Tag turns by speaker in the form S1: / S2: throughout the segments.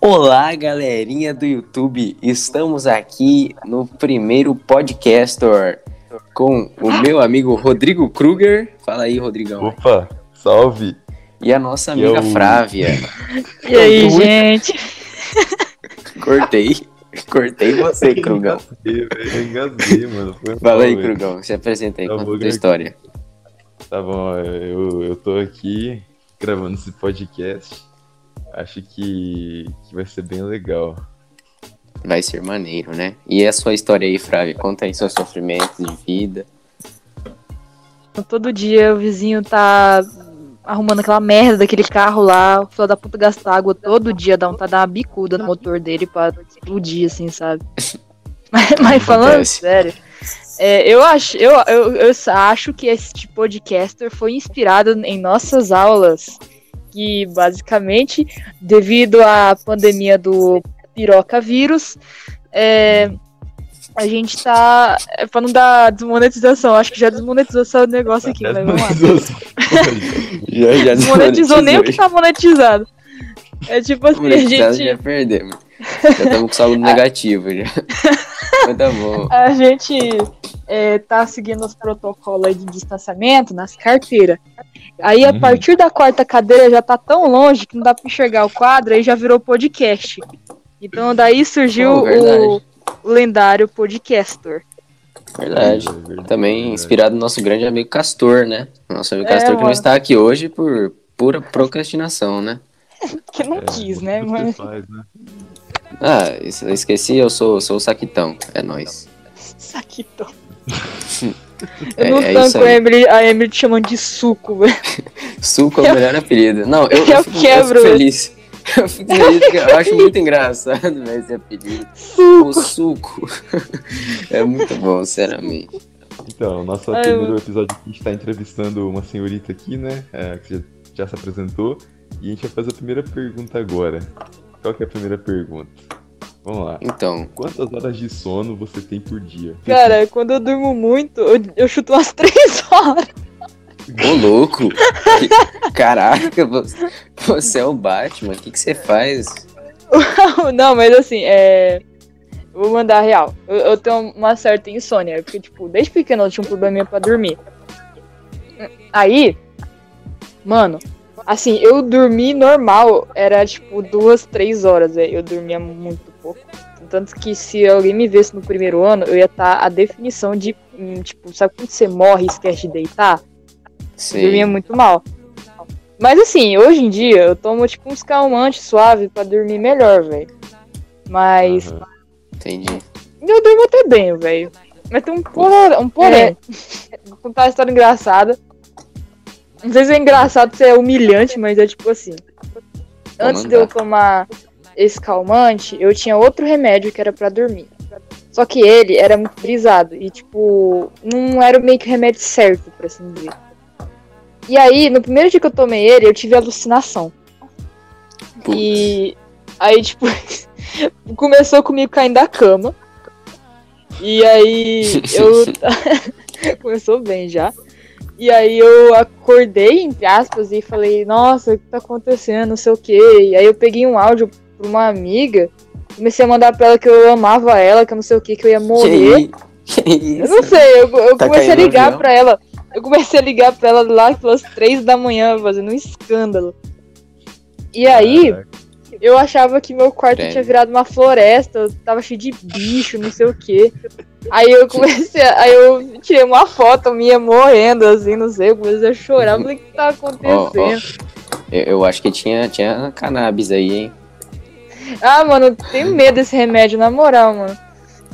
S1: Olá, galerinha do YouTube. Estamos aqui no primeiro podcaster com o meu amigo Rodrigo Kruger. Fala aí, Rodrigão.
S2: Opa, salve.
S1: E a nossa amiga
S2: Eu-
S1: Frávia.
S3: E aí,
S1: Muito-
S3: gente?
S1: Cortei. Cortei você, Krugão.
S2: Engasguei, velho, engasguei, mano. Foi
S1: Fala
S2: mal,
S1: aí. Krugão. Se apresenta aí,
S2: Tá
S1: conta a tua
S2: Greg.
S1: história.
S2: Tá bom, eu, eu tô aqui gravando esse podcast. Acho que, que vai ser bem legal.
S1: Vai ser maneiro, né? E a sua história aí, Frávia? Conta aí seus sofrimentos de vida.
S3: Todo dia o vizinho tá arrumando aquela merda daquele carro lá, o filho da puta gasta água todo dia, dá vontade de dar uma bicuda no motor dele pra explodir, assim, sabe? Mas, mas falando
S1: Acontece.
S3: sério, é, eu, acho, eu, eu, eu acho que esse tipo podcaster foi inspirado em nossas aulas, que basicamente, devido à pandemia do piroca vírus, é, a gente tá. É pra não dar desmonetização, acho que já desmonetizou esse negócio aqui, mas vamos lá.
S1: Já, já
S3: Desmonetizou nem o que tá monetizado. É tipo assim, a gente.
S1: já perdemos. Já estamos com saldo negativo já. Mas tá bom.
S3: A gente é, tá seguindo os protocolos aí de distanciamento nas carteiras. Aí, a
S2: Uhum.
S3: partir da quarta cadeira, já tá tão longe que não dá pra enxergar o quadro, aí já virou podcast. Então, daí surgiu
S1: Oh,
S3: o, lendário podcaster.
S1: Verdade. Também inspirado no nosso grande amigo Castor, né? Nosso amigo
S3: É,
S1: Castor que não
S3: mano.
S1: está aqui hoje por pura procrastinação, né?
S3: Que não quis, né? Mas...
S2: Faz, né?
S1: Ah, esqueci, eu sou, sou o Saquitão. É nóis.
S3: Saquito.
S1: É,
S3: Eu não
S1: é
S3: tanco
S1: isso
S3: a. Emily, a Emily te chamando de suco, velho.
S1: Suco é o melhor apelido. Não, eu, eu,
S3: Eu
S1: fico,
S3: quebro.
S1: eu fico feliz. Eu fico feliz porque eu acho muito engraçado velho, esse apelido. O suco. É muito bom, sinceramente.
S2: Então, nosso
S3: Ai,
S2: primeiro
S3: mano.
S2: episódio aqui, a gente tá entrevistando uma senhorita aqui, né? é, que já, já se apresentou. E a gente vai fazer a primeira pergunta agora. Qual que é a primeira pergunta? Vamos lá.
S1: Então,
S2: Quantas horas de sono você tem por dia?
S3: Cara, quando eu durmo muito, eu, eu chuto umas três horas.
S1: ô louco! Que- Caraca, você, é o Batman, o que, que você faz?
S3: Não, mas assim, é. Vou mandar a real. Eu, eu tenho uma certa insônia, porque, tipo, desde pequeno eu tinha um probleminha pra dormir. Aí, mano, assim, eu dormi normal, era tipo duas, três horas, velho. Eu dormia muito pouco. Tanto que se alguém me visse no primeiro ano, eu ia estar a definição de, hum, tipo, sabe quando você morre e esquece de deitar? Eu dormia
S1: Sim.
S3: muito mal. Mas assim, hoje em dia eu tomo tipo uns calmantes suave pra dormir melhor, velho. Mas
S2: Aham.
S1: Entendi.
S3: eu durmo até bem, velho. Mas tem um porém. Um porém. Vou contar uma história engraçada. Não sei se é engraçado, se é humilhante, mas é tipo assim. Antes de eu tomar esse calmante, eu tinha outro remédio que era pra dormir. Só que ele era muito brisado e, tipo, não era meio que o remédio certo, por assim dizer. E aí, no primeiro dia que eu tomei ele, eu tive alucinação.
S1: Putz.
S3: E aí, tipo, começou comigo caindo da cama. E aí eu. começou bem já. E aí eu acordei, entre aspas, e falei, nossa, o que tá acontecendo? Não sei o quê. E aí eu peguei um áudio pra uma amiga, comecei a mandar pra ela que eu amava ela, que eu não sei o que, que eu ia morrer.
S1: Que, que isso?
S3: Eu não sei, eu, eu
S1: Tá
S3: comecei a ligar pra ela. Eu comecei a ligar pra ela lá pelas três da manhã, fazendo um escândalo. E aí, eu achava que meu quarto
S1: Credo.
S3: tinha virado uma floresta, eu tava cheio de bicho, não sei o quê. Aí eu comecei, a- aí eu tirei uma foto minha morrendo, assim, não sei, eu comecei a chorar, falei, o que tá
S1: Ó, ó,
S3: acontecendo?
S1: eu, eu acho que tinha, tinha cannabis aí, hein?
S3: Ah, mano, eu tenho medo desse remédio, na moral, mano.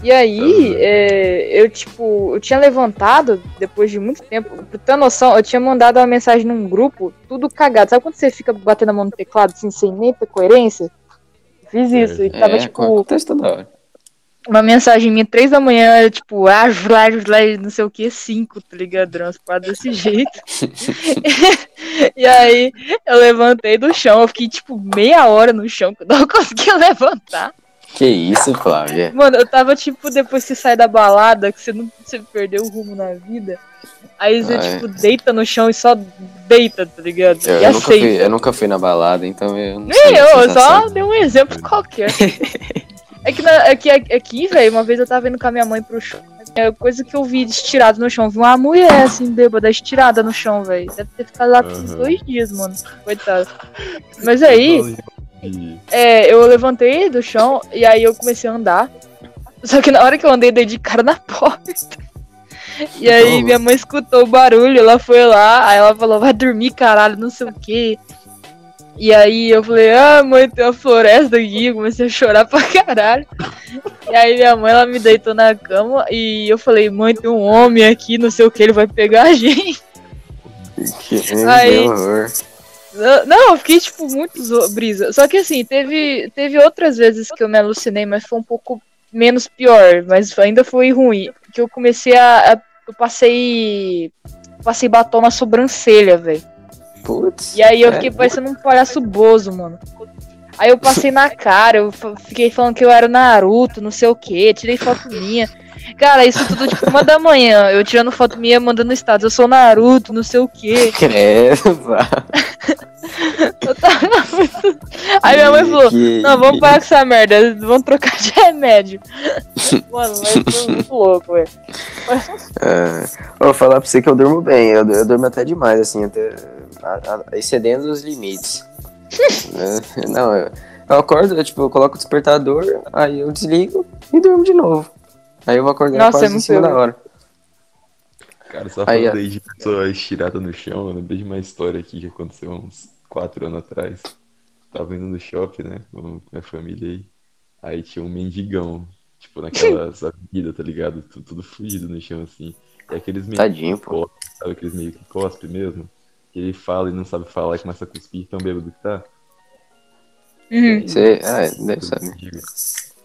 S3: E aí,
S2: Uhum.
S3: é, eu, tipo, eu tinha levantado, depois de muito tempo, pra ter noção, eu tinha mandado uma mensagem num grupo, tudo cagado. Sabe quando você fica batendo a mão no teclado, assim, sem nem ter coerência? Fiz isso, e tava,
S1: é,
S3: tipo,
S1: acontece toda hora.
S3: Uma mensagem minha, três da manhã, era, tipo, ah, lá, não sei o que, cinco, tá ligado? Umas paradas desse jeito. e aí, eu levantei do chão, eu fiquei, tipo, meia hora no chão, que eu não conseguia levantar.
S1: Que isso, Flávia?
S3: Mano, eu tava tipo, depois que sai da balada, que você não você perdeu o rumo na vida. Aí você,
S1: Ah, é.
S3: tipo, deita no chão e só deita, tá ligado?
S1: Eu,
S3: e
S1: eu nunca fui, eu nunca fui na balada, então eu não
S3: Nem eu, eu só dei um exemplo qualquer. É que, na, é que aqui, velho, uma vez eu tava indo com a minha mãe pro show. É coisa que eu vi estirado no chão. Vi uma mulher assim, bêbada, estirada no chão, velho. Deve ter ficado lá por
S2: Aham.
S3: dois dias, mano. Coitado. Mas aí,
S2: E-
S3: é, eu levantei do chão e aí eu comecei a andar. Só que na hora que eu andei, dei de cara na porta. E aí minha mãe escutou o barulho, ela foi lá, aí ela falou, vai dormir, caralho, não sei o quê. E aí eu falei, ah, mãe, tem uma floresta aqui, eu comecei a chorar pra caralho. E aí minha mãe, ela me deitou na cama e eu falei, mãe, tem um homem aqui, não sei o que, ele vai pegar a gente.
S1: Que
S3: Aí-. Não, eu fiquei, tipo, muito brisa. Só que assim, teve, teve outras vezes que eu me alucinei, mas foi um pouco menos pior, mas ainda foi ruim. Que eu comecei a. a- eu passei. Passei batom na sobrancelha, velho.
S1: Putz.
S3: E aí eu
S1: é,
S3: fiquei parecendo um palhaço bozo, mano. Aí eu passei na cara, eu fiquei falando que eu era Naruto, não sei o que, tirei foto minha. Cara, isso tudo tipo uma da manhã, eu tirando foto minha mandando status, eu sou Naruto, não sei o que.
S1: Credo, vá.
S3: Eu tava muito. Aí minha mãe falou, não, vamos parar com essa merda, vamos trocar de remédio. Mano, mas foi muito louco, velho.
S1: Ah, vou falar pra você que eu durmo bem, eu, eu durmo até demais, assim, até a- a- excedendo os limites. Não, eu, eu acordo, eu, tipo, eu coloco o despertador, aí eu desligo e durmo de novo. Aí eu vou acordar
S3: Nossa,
S1: quase
S3: é
S1: em
S3: muito
S1: cima da hora.
S2: Cara, só
S1: Aí,
S2: falando aí de pessoa estirada no chão, eu lembrei de uma história aqui que aconteceu uns 4 anos atrás. Tava indo no shopping, né, com minha família aí. Aí tinha um mendigão, tipo, naquelas avenidas, tá ligado? Tudo, tudo fugido no chão, assim. E aqueles meio
S1: Tadinho,
S2: que
S1: pô.
S2: cospe, sabe aqueles meio que cospe mesmo? Que ele fala e não sabe falar e começa a cuspir, tão bêbado que tá.
S3: Uhum.
S1: Você, ah, deve saber.
S2: Mendigo.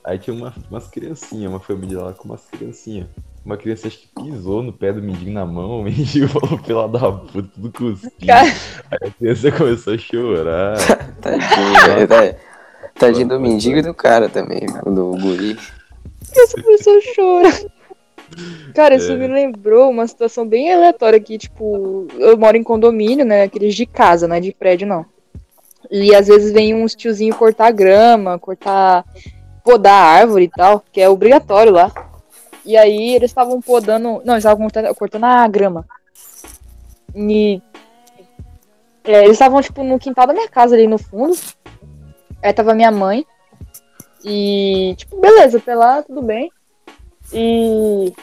S2: Aí tinha uma, umas criancinhas, uma família lá com umas criancinhas. Uma criança acho que pisou no pé do mendigo na mão, o mendigo falou pela da puta, tudo cuspido. Aí a criança começou a chorar.
S1: Tadinho, velho. tá- Tadinho do mendigo e do cara também, do guri.
S3: Essa pessoa chora. Cara, isso
S2: É.
S3: me lembrou uma situação bem aleatória aqui, tipo, eu moro em condomínio, né? Aqueles de casa, não é de prédio, não. E às vezes vem uns tiozinho cortar grama, cortar. podar árvore e tal, que é obrigatório lá. E aí eles estavam podando. Não, eles estavam cortando, cortando a grama. E. é, eles estavam, tipo, no quintal da minha casa ali no fundo. Aí tava minha mãe. E, tipo, beleza, até lá, tudo bem. E.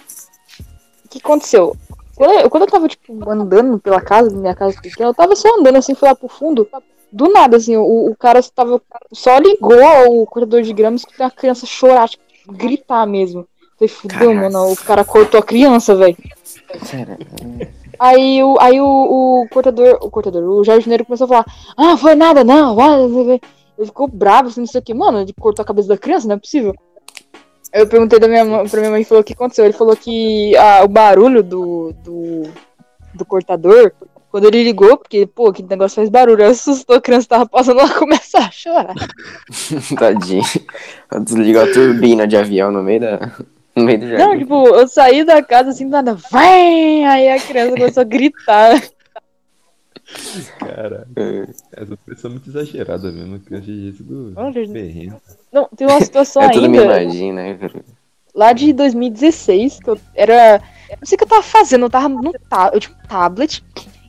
S3: O que aconteceu? Quando eu, quando eu tava, tipo, andando pela casa, minha casa pequena, eu tava só andando assim, fui lá pro fundo. Do nada, assim, o, o cara tava. Só ligou o cortador de grama e a criança chorar, tipo, gritar mesmo. Falei, fudeu, mano, o cara cortou a criança, velho. Aí, o, aí o, o cortador, o cortador, o jardineiro começou a falar, ah, foi nada, não, vai, o quê." Ele ficou bravo, assim, não sei o que, mano, ele cortou a cabeça da criança, não é possível. Eu perguntei da minha, mãe- pra minha mãe e falou o que aconteceu. Ele falou que ah, o barulho do, do, do cortador, quando ele ligou, porque, pô, que negócio faz barulho, assustou, a criança tava passando lá começou a chorar.
S1: tadinho. Desligou a turbina de avião no meio da. No meio do
S3: Não,
S1: jardim.
S3: tipo, eu saí da casa assim, nada, vai! Aí a criança começou a gritar.
S2: Cara,
S1: É.
S2: essa pessoa é muito exagerada mesmo. Criança de jeito do
S3: Olha. Não, tem uma situação
S1: É tudo
S3: ainda.
S1: mimadinho, né, cara?
S3: lá de 2016, que eu era. eu Não sei o que eu tava fazendo, eu tava no ta... eu tinha um tablet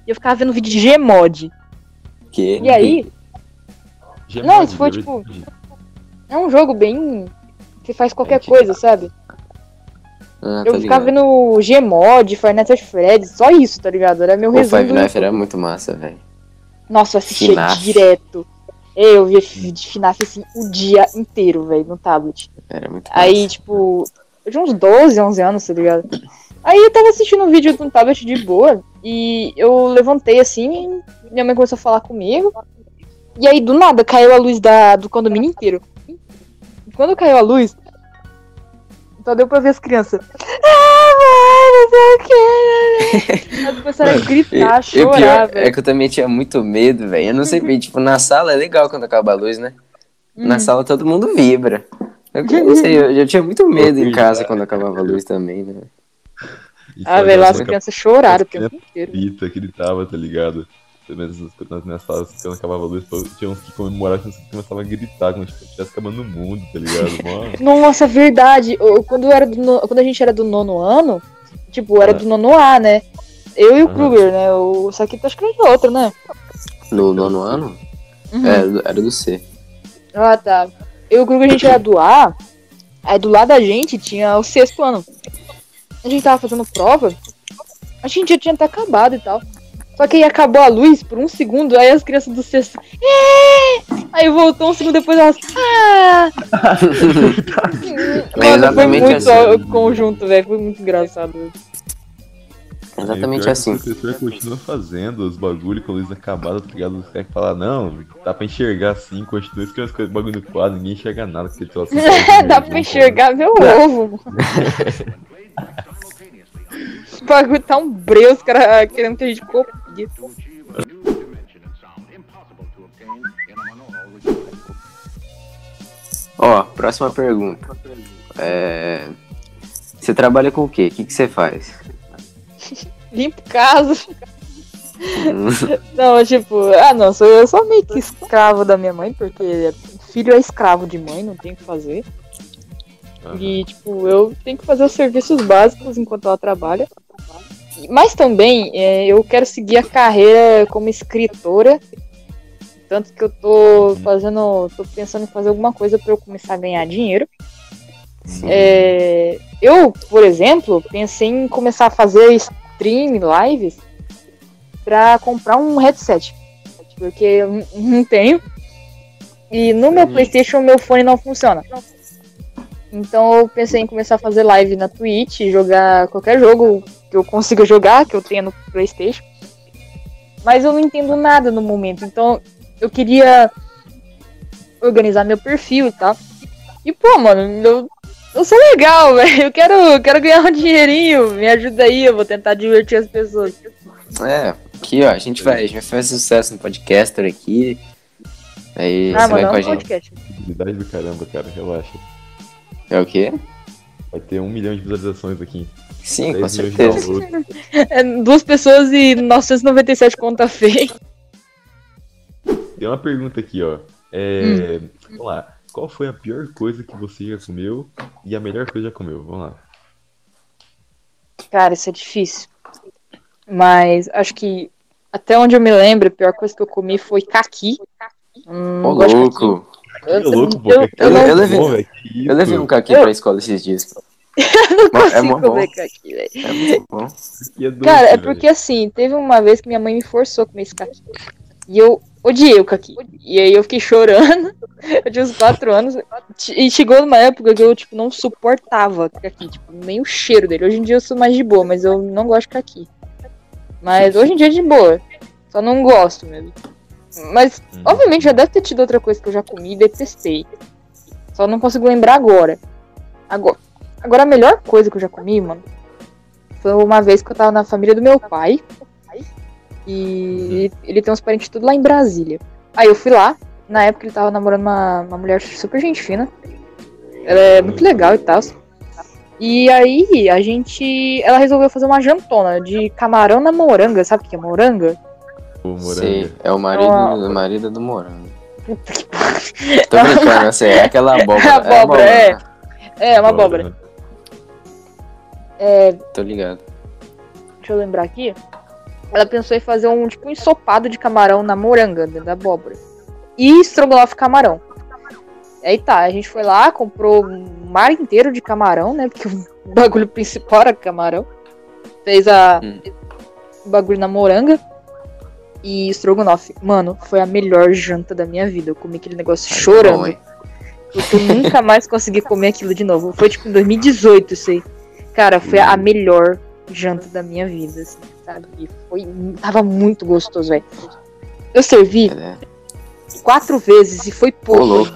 S3: e eu ficava vendo vídeo de Gmod.
S1: Que...
S3: E aí,
S2: Gmod,
S3: Não, isso foi,
S2: eu
S3: tipo, é um jogo bem. que faz qualquer
S2: Antigo.
S3: coisa, sabe?
S1: Ah,
S3: eu
S1: tá
S3: ficava
S1: ligado.
S3: vendo Gmod, Five Nights at Freddy's, só isso, tá ligado? Era meu
S1: O
S3: resumo.
S1: Five Nights era muito massa, velho.
S3: Nossa, eu assistia
S1: FNAF.
S3: direto. Eu via de FNAF assim o dia inteiro, velho, no tablet.
S1: Era muito
S3: Aí,
S1: massa.
S3: tipo, eu tinha uns 12, 11 anos, tá ligado? Aí eu tava assistindo um vídeo no tablet de boa e eu levantei assim, minha mãe começou a falar comigo. E aí, do nada, caiu a luz da, do condomínio inteiro. E quando caiu a luz, só deu pra ver as crianças. Ah, mãe, não sei o que. Elas começaram a gritar, a
S1: E- e o pior
S3: chorar,
S1: é que eu também tinha muito medo, velho. Eu não sei, tipo, na sala é legal quando acaba a luz, né? Na
S3: Uhum.
S1: sala todo mundo vibra. Eu não sei, eu, eu tinha muito medo em casa quando acabava a luz também, né?
S3: Ah, velho, lá
S2: já
S3: as crianças choraram o
S2: as
S3: tempo inteiro.
S2: Pita que gritava, tá ligado? Pelo menos nas- minhas salas, quando acabava a luz, tinha uns que comemoravam, tinha uns que começavam a gritar como se estivesse acabando o mundo, tá ligado? Mano,
S3: Nossa, verdade. Eu- Quando, eu era do no- quando a gente era do nono ano, tipo, era
S2: Ah.
S3: do nono A, né? Eu e o. Kruger, né? O Saquito acho que era do outro, né?
S1: No nono ano?
S3: Uhum.
S1: É, era do- era do C.
S3: Ah, tá. Eu e o Kruger, a gente era do A. Aí do lado da gente tinha o sexto ano. A gente tava fazendo prova. A gente já tinha até acabado e tal. Só que aí acabou a luz por um segundo, aí as crianças do sexto. "É!" Aí voltou um segundo depois elas. Ah!
S1: É
S3: Mano, foi
S1: exatamente
S3: muito
S1: assim.
S3: ó, conjunto, velho. Foi muito engraçado.
S1: Exatamente
S2: que
S1: assim.
S2: O professor continua fazendo os bagulho com a luz acabada, tá ligado? Você tem que falar, não, dá pra enxergar assim, continua escrevendo as coisas, bagulho no quadro, ninguém enxerga nada, porque tu assim,
S3: Dá pra enxergar meu ovo, mano. O bagulho tá um breu, os caras querendo que a gente copie.
S1: Ó, próxima pergunta. É... Você trabalha com o quê? O que, que você faz?
S3: Limpo casa.
S1: Hum,
S3: Não, tipo, ah não, sou, eu sou meio que escravo da minha mãe, porque filho é escravo de mãe, não tem o que fazer. E, tipo, eu tenho que fazer os serviços básicos enquanto ela trabalha. Mas também, é, eu quero seguir a carreira como escritora. Tanto que eu tô fazendo. tô pensando em fazer alguma coisa pra eu começar a ganhar dinheiro. É, eu, por exemplo, pensei em começar a fazer stream, lives, pra comprar um headset. Porque eu não tenho. E no meu
S1: Sim.
S3: Playstation, meu fone não funciona. Então eu pensei em começar a fazer live na Twitch, jogar qualquer jogo que eu consiga jogar, que eu tenha no Playstation. Mas eu não entendo nada no momento, então eu queria organizar meu perfil e tal. E pô, mano, eu, eu sou legal, velho. Eu quero, eu quero ganhar um dinheirinho. Me ajuda aí, eu vou tentar divertir as pessoas.
S1: É, aqui ó, a gente vai, a gente vai fazer sucesso no podcaster aqui. Aí
S3: ah,
S1: você vai
S3: mano,
S1: com
S3: é
S1: a
S3: um
S1: gente.
S3: podcast.
S2: Do caramba, cara, relaxa.
S1: É o quê?
S2: Vai ter um milhão de visualizações aqui.
S1: Sim,
S2: 10
S1: com certeza.
S3: É, duas pessoas e 997 conta feia.
S2: Tem uma pergunta aqui, ó. É, Vamos lá. Qual foi a pior coisa que você já comeu e a melhor coisa que já comeu? Vamos lá.
S3: Cara, isso é difícil. Mas acho que até onde eu me lembro, a pior coisa que eu comi foi caqui. Hum,
S1: Ô, louco.
S2: Que
S3: Eu-
S2: louco, pô.
S3: eu- eu
S1: eu levei-? Eu levei um caqui
S3: Eu-
S1: pra escola esses dias.
S3: não
S1: é
S3: consigo
S1: mó bom.
S3: comer caqui, velho.
S1: É muito bom.
S2: É doce,
S3: Cara, é porque assim, teve uma vez que minha mãe me forçou a comer esse caqui. E eu odiei o caqui. E aí eu fiquei chorando. Eu tinha uns 4 anos. E chegou numa época que eu, tipo, não suportava caqui. Tipo, nem o cheiro dele. Hoje em dia eu sou mais de boa, mas eu não gosto de caqui. Mas hoje em dia é de boa. Só não gosto mesmo. Mas,
S2: Hum.
S3: obviamente, já deve ter tido outra coisa que eu já comi e detestei. Só não consigo lembrar agora. Agora, agora a melhor coisa que eu já comi, mano, foi uma vez que eu tava na família do meu pai. E ele tem uns parentes tudo lá em Brasília. Aí eu fui lá. Na época ele tava namorando uma, uma mulher super gente fina. Ela é muito legal e tal. E aí a gente. Ela resolveu fazer uma jantona de camarão na moranga. Sabe o que é moranga?
S2: O morango.
S1: Sei, é o marido,
S3: Ó.
S1: o marido do morango.
S3: Puta que pariu.
S1: Tô brincando, sei, é aquela abóbora.
S3: Abóbora, é.
S1: abóbora.
S3: É, uma abóbora.
S1: Tô ligado.
S3: Deixa eu lembrar aqui. Ela pensou em fazer um tipo um ensopado de camarão na moranga, da abóbora. E estrogonofe camarão. Aí tá, a gente foi lá, comprou um mar inteiro de camarão, né? Porque o bagulho principal era camarão. Fez a
S1: Hum.
S3: o bagulho na moranga. E estrogonofe. Mano, foi a melhor janta da minha vida. Eu comi aquele negócio
S1: Ai,
S3: chorando.
S1: bom,
S3: eu nunca mais consegui comer aquilo de novo. Foi tipo em 2018 isso aí. Cara, foi a
S1: Hum.
S3: melhor janta da minha vida, assim, sabe? E foi. Tava muito gostoso, velho. Eu servi
S1: É,
S3: quatro vezes e foi pouco.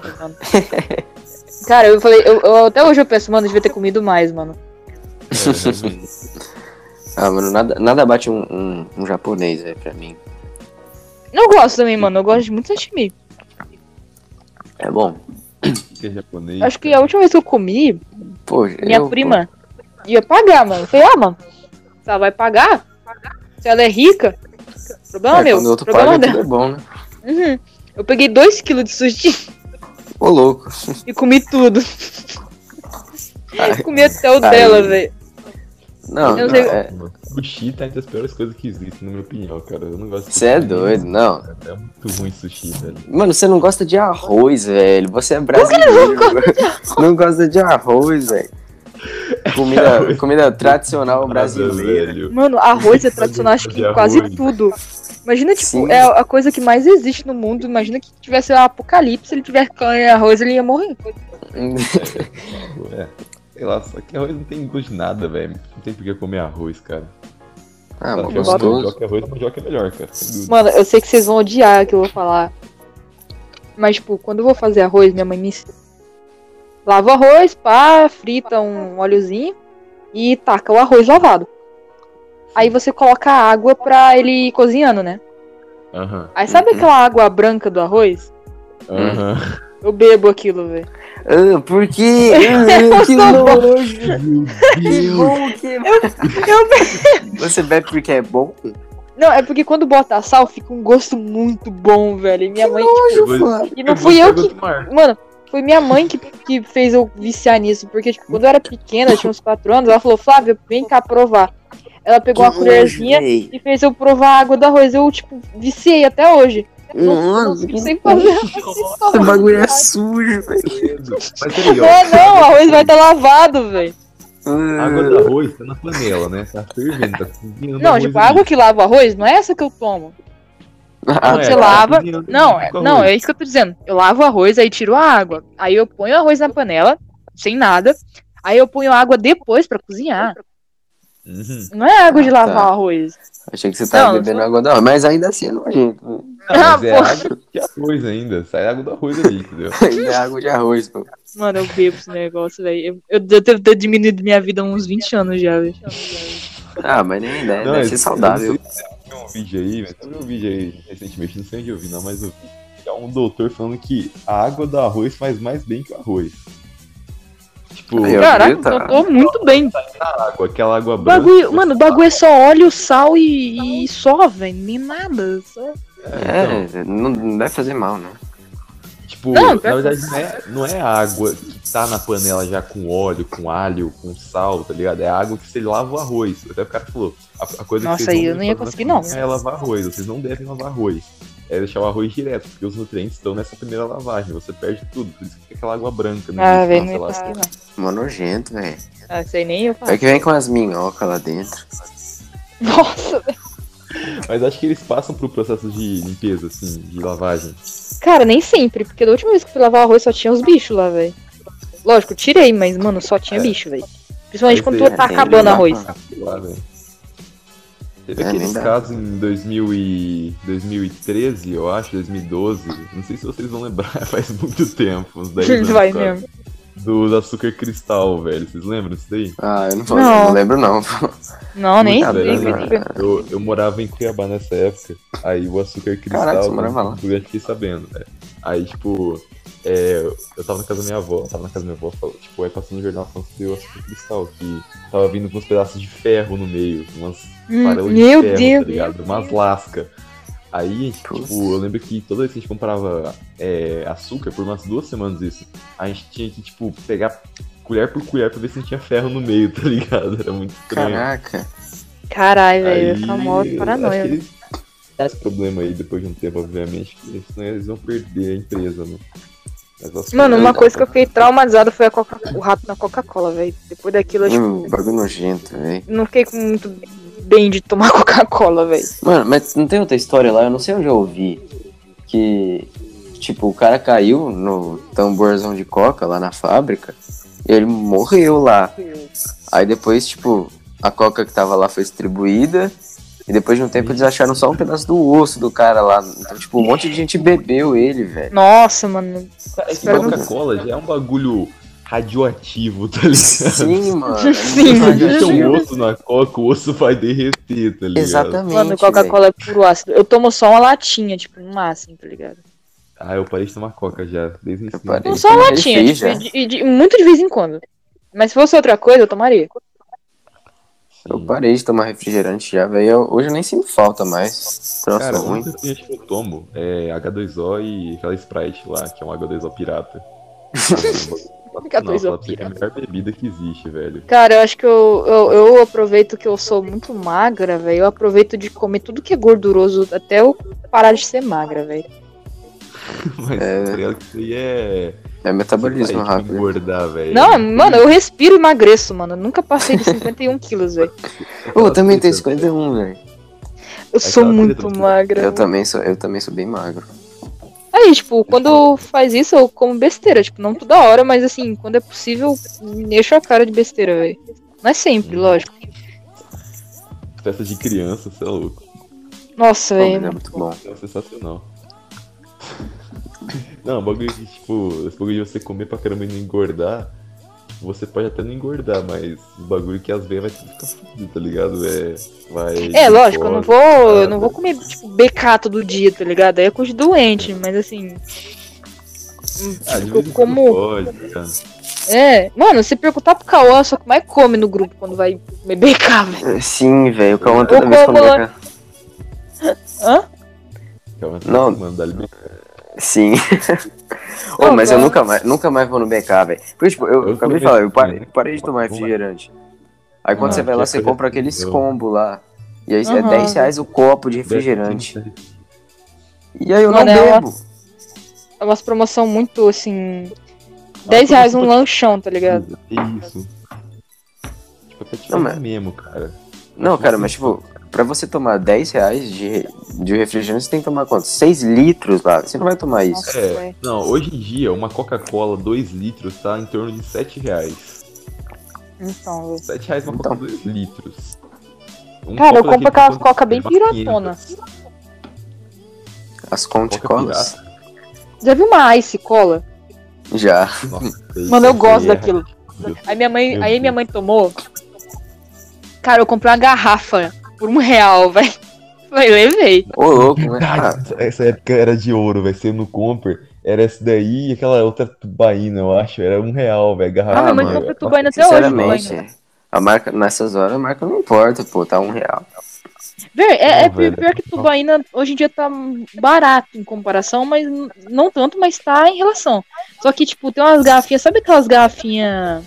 S3: Cara, eu falei, eu, eu- até hoje eu penso, mano, eu devia ter comido mais, mano.
S1: Ah, mano, nada, nada bate um, um, um japonês, velho, pra mim.
S3: Eu gosto também, mano. Eu gosto de muito sashimi.
S1: É bom.
S2: que é japonês.
S3: Acho que a última vez que eu comi,
S1: Pô,
S3: minha
S1: eu-
S3: prima ia pagar, mano. Eu falei, ah, mano, se ela vai pagar, se ela é rica, problema
S1: É,
S3: meu.
S1: quando o outro
S3: problema
S1: paga,
S3: dela.
S1: tudo é bom, né?
S3: Uhum. Eu peguei 2kg de sushi
S1: Ô, louco.
S3: e comi tudo.
S1: Ai,
S3: comi até o
S1: Ai.
S3: dela, velho.
S1: Não, não,
S3: sei-
S1: é-
S2: Sushi tá entre as piores coisas que existem, na minha opinião, cara. Eu não gosto de
S1: Você é doido, não.
S2: É muito ruim sushi, velho.
S1: Mano, você não gosta de arroz, velho. Você é brasileiro. Não gosta de arroz, velho. Comida, comida tradicional brasileira.
S3: Mano, arroz é tradicional, acho que em quase tudo. Imagina, tipo,
S1: Sim.
S3: é a coisa que mais existe no mundo. Imagina que tivesse um apocalipse, ele e arroz, ele ia morrer.
S2: É, sei lá, só que arroz não tem gosto de nada, velho. Não tem por que comer arroz, cara.
S1: Ah, mas gostoso.
S2: arroz, mandioca é melhor, cara.
S3: Mano, eu sei que vocês vão odiar o que eu vou falar. Mas, tipo, quando eu vou fazer arroz, minha mãe me ensina. Lava o arroz, pá, frita um óleozinho e taca o arroz lavado. Aí você coloca a água pra ele ir cozinhando, né?
S2: Aham,
S3: Aí sabe
S1: Uhum.
S3: aquela água branca do arroz?
S2: aham.
S3: Eu bebo aquilo, velho.
S1: Ah, por quê? Ah, que nojo.
S2: Meu
S1: Que bom que Você bebe porque é bom?
S3: Não, é porque quando bota sal fica um gosto muito bom, velho. E minha mãe, tipo,
S2: Depois-
S1: mano.
S3: e não
S2: Eu
S3: fui eu que. Mano, foi minha mãe que, que fez eu viciar nisso. Porque, tipo, quando eu era pequena, eu tinha uns 4 anos, ela falou, Flávia, vem cá provar. Ela pegou uma
S1: Que
S3: colherzinha
S1: nojo, véi.
S3: e fez eu provar a água do arroz. Eu, tipo, viciei até hoje. Não, não
S1: Nossa,
S3: sei sem fazer.
S1: esse bagulho é sujo, velho.
S2: Peraí, ó.
S3: Não, não, o arroz vai estar lavado, velho.
S2: A água do arroz tá na panela, né? Tá fervendo, tá cozinhando.
S3: Não, tipo, a água que lava o arroz não é essa que eu tomo.
S1: Ah,
S2: é,
S3: você
S2: tá
S3: lava. Não, é- não, é isso que eu tô dizendo. Eu lavo o arroz, aí tiro a água. Aí eu ponho o arroz na panela, sem nada. Aí eu ponho água depois pra cozinhar.
S2: Uhum.
S3: Não é água de
S1: Ah,
S3: lavar
S1: tá.
S3: arroz.
S1: Achei que você tava
S3: Não,
S1: bebendo
S3: só-
S1: água da hora, mas ainda assim é nojento.
S2: Não,
S3: Ah,
S2: mas é água de arroz ainda. Sai água do arroz ali, entendeu?
S1: Ainda é água de arroz, pô.
S3: Mano, eu bebo esse negócio, velho. Eu, eu devo ter diminuído minha vida há uns 20 anos já, velho.
S1: Ah, mas nem ideia,
S2: Não,
S1: deve
S2: é-
S1: ser saudável.
S2: Eu não um vídeo aí, velho. Eu vi um vídeo aí recentemente, não sei onde eu vi, não, mas eu vi. É um doutor falando que a água do arroz faz mais bem que o arroz. Tipo,
S1: Aí.
S3: Caraca, eu tô muito bem.
S2: água, aquela água branca.
S3: bagulho, mano, o bagulho é só óleo, sal e, e só, velho. Nem nada. Só...
S2: então,
S1: É, não, não deve fazer mal, não.
S2: Tipo,
S3: Não,
S2: na verdade não é, não é água que tá na panela já com óleo, com alho, com sal, tá ligado? É a água que você lava o arroz. Até o cara falou. A, a coisa
S3: Nossa,
S2: que vocês
S3: aí eu não ia conseguir, não.
S2: É lavar arroz. Vocês não devem lavar arroz. É deixar o arroz direto, porque os nutrientes estão nessa primeira lavagem. Você perde tudo. Por isso que fica aquela água branca. no
S3: Ah,
S2: sei lá.
S3: não.
S1: Mó nojento, velho.
S3: Ah, sei nem eu faço.
S1: É que vem com as minhocas lá dentro.
S3: Nossa, velho.
S2: Mas acho que eles passam pro processo de limpeza, assim, de lavagem.
S3: Cara, nem sempre, porque da última vez que eu fui lavar o arroz só tinha os bichos lá, velho. Lógico, tirei, mas, mano, só tinha
S2: É.
S3: bicho, velho. Principalmente quando
S2: você-
S3: tá
S1: tem
S3: acabando arroz.
S2: lá, velho. Teve
S1: É,
S2: aqueles casos em 2000 e 2013, eu acho, 2012. Não sei se vocês vão lembrar, faz muito tempo, uns 10 anos.
S3: Vai
S2: quase.
S3: mesmo.
S2: Do açúcar cristal, velho. Vocês lembram disso daí?
S1: Ah, eu não, vou,
S3: Não.
S1: não lembro, não.
S3: Não, nem velho.
S1: né?
S2: Eu, eu morava em Cuiabá nessa época. Aí o açúcar cristal.
S1: Caraca, você morava lá.
S2: Eu fiquei sabendo, né? Aí, tipo, é, eu tava na casa da minha avó, tava na casa da minha avó, falou, tipo, aí passando no jornal falando que deu açúcar cristal, que tava vindo com uns pedaços de ferro no meio, umas
S3: Hum,
S2: farelas de ferro,
S3: Deus.
S2: tá ligado? Umas lascas. Aí, tipo, eu lembro que toda vez que a gente comprava é, açúcar, por umas duas semanas isso, a gente tinha que, tipo, pegar colher por colher pra ver se não tinha ferro no meio, tá ligado? Era muito estranho.
S1: Caraca.
S3: Caralho, velho, mó
S2: acho
S3: paranoia.
S2: que eles têm esse problema aí depois de um tempo, obviamente, que senão eles vão perder a empresa, né?
S3: Mano, uma coisa que eu fiquei traumatizado foi a Coca- o rato na Coca-Cola, velho. Depois daquilo, eu tipo,
S1: Hum, bagulho nojento, velho.
S3: não fiquei com muito bem de tomar Coca-Cola, velho.
S1: Mano, mas não tem outra história lá? Eu não sei onde eu ouvi. Que, tipo, o cara caiu no tamborzão de coca lá na fábrica. E ele morreu lá. Aí depois, tipo, a coca que tava lá foi distribuída. E depois de um tempo eles acharam só um pedaço do osso do cara lá. Então, tipo, um monte de gente bebeu ele, velho.
S3: Nossa, mano.
S2: É Coca-Cola já é um bagulho radioativo, tá ligado?
S1: Sim, mano.
S3: Sim.
S2: Se deixa um osso na coca, o osso vai derreter, tá ligado?
S1: Exatamente.
S3: Mano. Coca-Cola é puro ácido. Eu tomo só uma latinha, tipo, no máximo, tá ligado?
S2: Ah, eu parei de tomar coca já, desde o ensino.
S1: parei.
S3: Não só
S1: é
S3: latinha, tipo, de- de- muito de vez em quando. Mas se fosse outra coisa, eu tomaria.
S1: Eu parei de tomar refrigerante já, velho. Hoje eu nem sinto falta mais. Troço
S2: Cara, a
S1: ruim.
S2: coisa que eu tomo é H2O e aquela Sprite lá, que é um H2O pirata.
S3: H2O
S2: Nossa, fala pra você que é a
S3: pirata.
S2: melhor bebida que existe, velho.
S3: Cara, eu acho que eu, eu, eu aproveito que eu sou muito magra, velho. Eu aproveito de comer tudo que é gorduroso até eu parar de ser magra, velho.
S2: Mas
S1: É.
S2: tá que isso aí é.
S1: É metabolismo rápido.
S2: engordar, velho.
S3: Não, mano, eu respiro e emagreço, mano. Eu nunca passei de 51 quilos, velho.
S1: Eu também tenho
S2: Aquela
S1: 51, velho.
S3: Eu sou
S2: Aquela
S3: muito
S2: treta,
S3: magra.
S1: Eu
S3: mano.
S1: também sou, eu também sou bem magro.
S3: Aí, tipo, quando faz isso, eu como besteira. Tipo, não toda hora, mas assim, quando é possível, encho a cara de besteira, velho. Não é sempre,
S2: Hum.
S3: lógico.
S2: Festa de criança, você é louco.
S3: Nossa, velho.
S1: é muito bom.
S2: É sensacional. Não, o bagulho que, tipo, esse bagulho de você comer pra caramba e não engordar, você pode até não engordar, mas o bagulho que as veias vai ficar fudido, tá ligado? É, vai.
S3: É, lógico, eu não vou, eu não vou comer, tipo, BK todo dia, tá ligado? Aí é coisa de doente, mas assim.
S2: Ah,
S3: tipo, como.
S2: pode, cara.
S3: É, mano, se perguntar pro Cauã, só que mais come no grupo quando vai comer BK, velho.
S1: Sim, velho. O Cauã toda
S3: Eu
S1: vez vai cá.
S3: Hã?
S2: Calma,
S1: Não.
S2: Mano, dá licença.
S1: Sim.
S3: Não,
S1: mas eu
S3: cara.
S1: nunca mais, nunca mais vou no BK, velho. Porque, tipo, eu,
S2: Eu
S1: acabei de falar, eu parei,
S2: né?
S1: parei de tomar refrigerante. Aí quando
S2: Ah,
S1: você vai lá,
S2: é
S1: você compra aqueles
S2: eu-
S1: combos lá. E aí é
S3: Aham.
S1: 10 reais o copo de refrigerante. E aí eu
S3: Mano,
S1: não
S3: é uma-
S1: bebo.
S3: É umas promoção muito assim. 10 reais um lanchão, tá ligado?
S2: Isso. Tipo, até te
S1: Não, mas-
S2: mesmo, cara.
S1: Não, cara, mas tipo, pra você tomar 10 reais de, de refrigerante, você tem que tomar quanto? 6 litros lá. Você não vai tomar isso.
S3: Nossa,
S2: É, não, hoje em dia, uma Coca-Cola 2 litros tá em torno de 7 reais.
S3: Então, velho.
S2: 7 reais uma
S1: Então.
S2: Coca 2 litros. Um
S3: Cara, eu compro aquelas
S2: que
S3: coca bem
S2: 500.
S3: piratona.
S1: As
S2: Coca
S1: Conte-Colas?
S2: pirata.
S3: Já viu uma Ice Cola?
S1: Já.
S2: Nossa,
S3: Mano, eu gosto
S2: é
S3: daquilo. Aí minha mãe,
S2: Meu
S3: aí
S2: Deus.
S3: minha mãe tomou. Cara, eu comprei uma garrafa por um real, velho. Falei, levei.
S1: Ô, louco, né?
S2: Essa época era de ouro, vai ser no Comper. Era essa daí e aquela outra tubaína, eu acho. Era um real, velho. Garrafa.
S3: Ah, minha mãe compra tubaína até hoje.
S1: sinceramente,
S3: tubaína.
S1: a marca, nessas horas a marca não importa, pô, tá um real.
S3: Véi, é, é
S2: velho.
S3: pior que tubaína hoje em dia tá barato em comparação, mas não tanto, mas tá em relação. Só que, tipo, tem umas garrafinhas, sabe aquelas garrafinhas.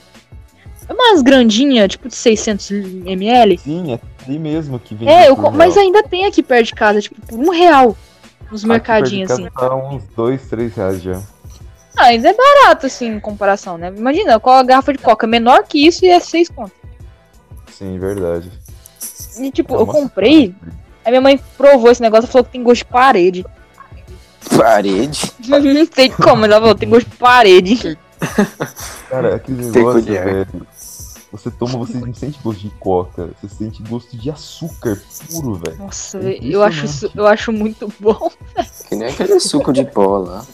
S3: É umas grandinhas, tipo de 600 ml?
S2: Sim, é ali mesmo que vem.
S3: É, eu, co- mas ainda tem aqui perto de casa, tipo, por um real. Nos mercadinhos, assim.
S2: Tá uns 2, 3 reais já.
S3: Ah, ainda é barato, assim, em comparação, né? Imagina, qual a garrafa de coca menor que isso e é 6 conto.
S2: Sim, verdade.
S3: E, tipo,
S2: É
S3: eu comprei, aí minha mãe provou esse negócio e falou que tem gosto de parede.
S1: Parede.
S3: Não sei como, mas ela falou, tem gosto de parede.
S2: Cara, aquele negócio, velho. Você toma, você não sente gosto de coca, você sente gosto de açúcar puro, velho.
S3: Nossa,
S2: É
S3: velho, eu acho isso, eu acho muito bom.
S1: Que nem aquele suco de pó lá.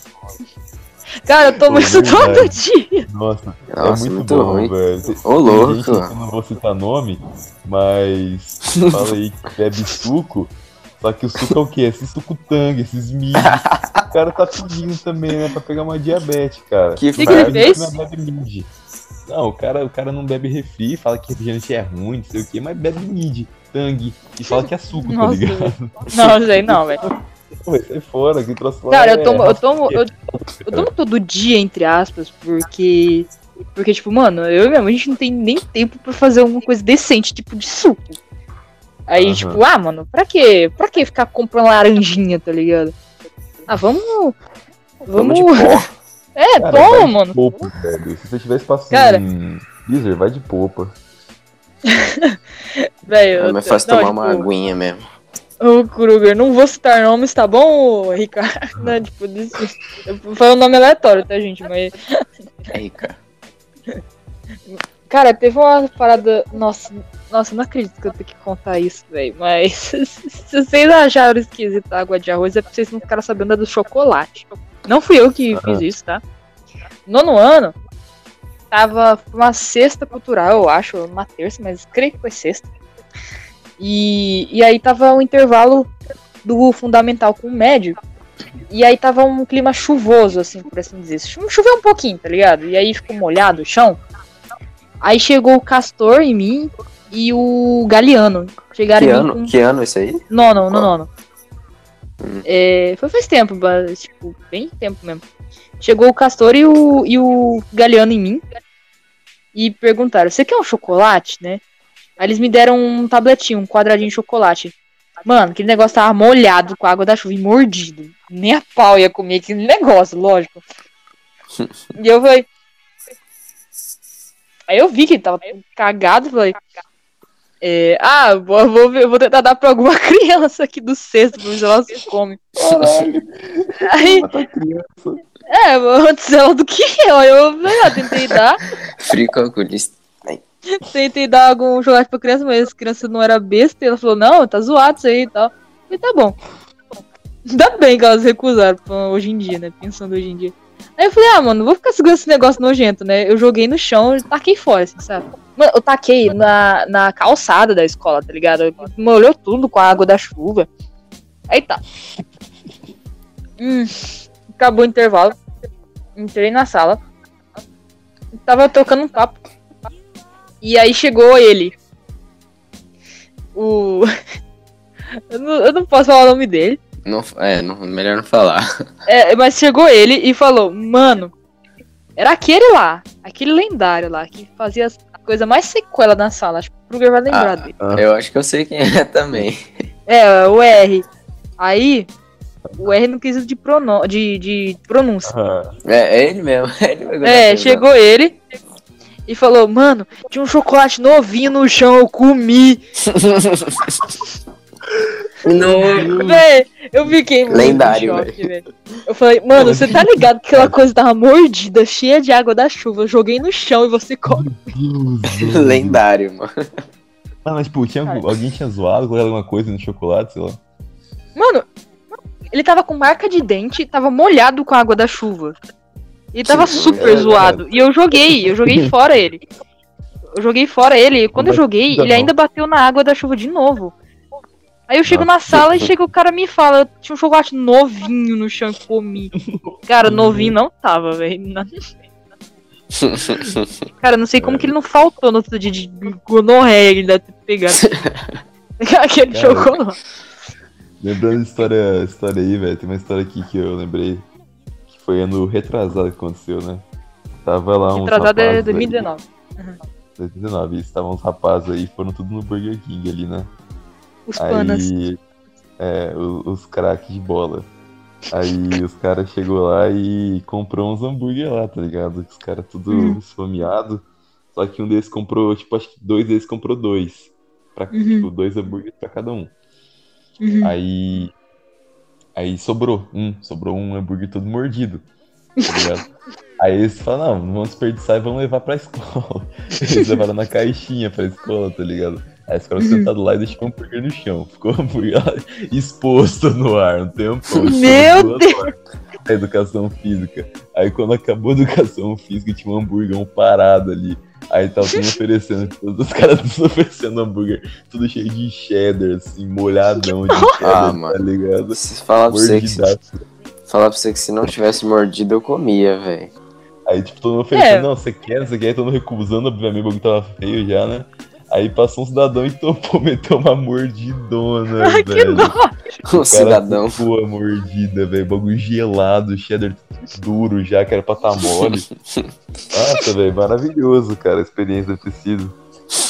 S3: Cara, eu tomo
S2: Pô,
S3: isso todo dia.
S2: Nossa,
S1: Nossa,
S2: é muito,
S1: muito
S2: bom,
S1: ruim.
S2: velho. Tem-
S1: Ô, louco.
S2: gente que eu não vou citar nome, mas fala aí que bebe suco, só que o suco é o quê? Esse suco tangue, esses milho. o cara tá pedindo também, né, pra pegar uma diabetes, cara.
S1: Que
S3: que ele
S2: Mas
S3: fez?
S2: Não o cara, o cara não bebe refri, fala que refrigerante é ruim, não sei o que, mas bebe mid, tangue, e fala que é suco, tá
S3: Nossa,
S2: ligado?
S3: Não, sei não, velho.
S2: Sair fora, que troço
S3: Cara,
S2: é
S3: eu tomo, eu tomo, eu, eu tomo todo dia, entre aspas, porque. Porque, tipo, mano, eu e minha mãe, a gente não tem nem tempo pra fazer alguma coisa decente, tipo, de suco. Aí,
S2: Aham.
S3: tipo, ah, mano, pra quê? Pra que ficar comprando laranjinha, tá ligado? Ah, vamos.
S1: Vamos
S3: Vamos. É,
S2: Cara,
S3: toma,
S2: vai de
S3: mano.
S2: Popa, velho. Se você tivesse passando
S3: Cara.
S2: em freezer, vai de popa.
S3: Velho,
S1: É mais fácil
S3: não,
S1: tomar uma
S3: tipo,
S1: aguinha mesmo.
S3: Ô, Kruger, não vou citar nomes, tá bom, Ricardo? Né, tipo, desse... Foi um nome aleatório, tá, gente? Mas.
S1: Aí, cara.
S3: Cara, teve uma parada. Nossa, nossa, não acredito que eu tenho que contar isso, velho. Mas se vocês acharam esquisito a água de arroz, é porque vocês não ficaram sabendo da do chocolate. Não fui eu que fiz isso, tá? Nono ano, tava uma sexta cultural, eu acho, uma terça, mas creio que foi sexta. E, e aí tava o intervalo do fundamental com o médio. E aí tava um clima chuvoso, assim, por assim dizer. Choveu um pouquinho, tá ligado? E aí ficou molhado o chão. Aí chegou o Castor em mim e o Galeano. Chegaram
S1: Que
S3: em mim
S1: ano?
S3: com...
S1: Que ano isso aí?
S3: Nono, no nono. É, foi faz tempo, ba- tipo, bem tempo mesmo. Chegou o Castor e o, e o Galeano em mim e perguntaram: Você quer um chocolate, né? Aí eles me deram um tabletinho, um quadradinho de chocolate. Mano, aquele negócio tava molhado com a água da chuva e mordido. Nem a pau ia comer aquele negócio, lógico. e eu falei. Aí eu vi que ele tava cagado, falei. É, ah, vou, vou, ver- vou tentar dar pra alguma criança aqui do cesto, pra ver se elas comem.
S2: Caralho.
S3: Aí,
S2: criança.
S3: é, antes ela do que eu. Aí eu falei, ah, tentei dar,
S1: Frio calculista.
S3: tentei dar algum chocolate pra criança, mas a criança não era besta, e ela falou, não, tá zoado isso aí e tal. E tá bom. Ainda bem que elas recusaram hoje em dia, né? Pensando hoje em dia. Aí eu falei, ah, mano, não vou ficar segurando esse negócio nojento, né? Eu joguei no chão e taquei fora, assim, sabe? Mano, eu taquei na, na calçada da escola, tá ligado? Molhou tudo com a água da chuva. Aí tá. Hum, acabou o intervalo. Entrei na sala. Tava tocando um papo. E aí chegou ele. O. eu, não, eu não posso falar o nome dele.
S1: Não, é, não, melhor não falar.
S3: É, mas chegou ele e falou, mano, era aquele lá, aquele lendário lá, que fazia as coisas mais sequela na sala. Acho que o Kruger vai lembrar
S1: Ah.
S3: dele.
S1: Eu acho que eu sei quem é também.
S3: É, o R. Aí, o R no quesito de, prono de, de pronúncia.
S2: Ah,
S1: É, é ele mesmo. É, ele mesmo.
S3: É, chegou ele e falou, mano, tinha um chocolate novinho no chão, eu comi.
S1: Não.
S3: Véi, eu fiquei muito
S1: Lendário,
S3: choque, velho. Eu falei, mano, você tá ligado que aquela coisa tava mordida, cheia de água da chuva. Eu joguei no chão e você come.
S1: Lendário, mano.
S2: Ah, mas tipo, tinha, alguém tinha zoado, colocado alguma coisa no chocolate, sei lá.
S3: Mano, ele tava com marca de dente, tava molhado com a água da chuva. E tava
S1: Sim,
S3: super
S1: é
S3: zoado. E eu joguei, eu joguei fora ele. Eu joguei fora ele, e quando eu joguei, ele ainda bateu na água da chuva de novo. Aí eu chego na sala e chega o cara me fala, tinha um chocolate novinho no chão e comi. Cara, novinho não tava, velho. Cara, não sei como que ele não faltou no outro dia de gonorreia, ele deve ter pegado. Aquele
S2: Cara,
S3: chocolate.
S2: Lembrando de história, história aí, velho, tem uma história aqui que eu lembrei. Que foi ano retrasado que aconteceu, né? Tava lá uns
S3: Retrasado é
S2: rapazes
S3: 2019.
S2: Aí, 2019, e estavam uns rapazes aí, foram tudo no Burger King ali, né?
S3: Os panas.
S2: Aí, é, o- os craques de bola. Aí os caras chegou lá e comprou uns hambúrguer lá, tá ligado? Os caras tudo
S3: Uhum.
S2: esfomeado. Só que um deles comprou, tipo, acho que dois deles comprou dois. Pra,
S3: Uhum.
S2: Tipo, dois hambúrgueres pra cada um.
S3: Uhum.
S2: Aí. Aí sobrou um, sobrou um hambúrguer todo mordido. Tá ligado? aí eles falaram, não, não vamos desperdiçar e vamos levar pra escola. Eles levaram na caixinha pra escola, tá ligado? Aí os caras sentados lá e deixaram o hambúrguer no chão. Ficou o hambúrguer lá exposto no ar um tempão.
S3: Meu
S2: horas. A educação física. Aí quando acabou a educação física, tinha um hambúrguer parado ali. Aí tava tudo oferecendo, todos os caras tudo oferecendo hambúrguer, tudo cheio de cheddar, assim, molhadão de cheddar,
S1: Ah,
S2: tá
S1: mano.
S2: ligado?
S1: Se falar pra você que se, falar pra você que se não tivesse mordido, eu comia, velho.
S2: Aí, tipo, todo mundo oferecendo,
S3: É.
S2: não, você quer, você quer, aí todo mundo recusando, obviamente, o bagulho tava feio já, né? Aí passou um cidadão e topou, meteu uma mordidona,
S3: Ai, que
S2: velho.
S3: dó.
S1: Um cidadão.
S2: Pô, mordida, velho. Bagulho gelado, cheddar duro já, que era pra tá mole. Nossa, velho, maravilhoso, cara, a experiência deve ter sido.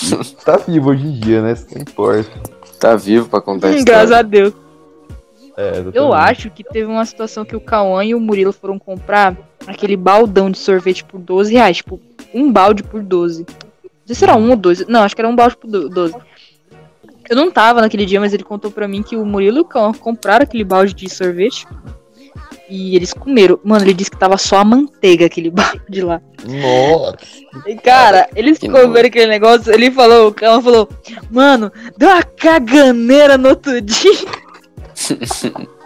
S2: E tá vivo hoje em dia, né? Isso que importa.
S1: Tá vivo pra contar
S3: Hum, Graças
S1: história.
S3: a Deus.
S2: É.
S3: Eu acho que teve uma situação que o Cauã e o Murilo foram comprar aquele baldão de sorvete por 12 reais. Tipo, um balde por 12. Não sei se era um ou dois. Não, acho que era um balde por do- 12. Eu não tava naquele dia, mas ele contou pra mim que o Murilo e o compraram aquele balde de sorvete. E eles comeram. Mano, ele disse que tava só a manteiga aquele balde lá.
S2: Nossa!
S3: E, cara, eles comeram aquele negócio, ele falou, o Cauã falou, mano, deu uma caganeira no outro dia.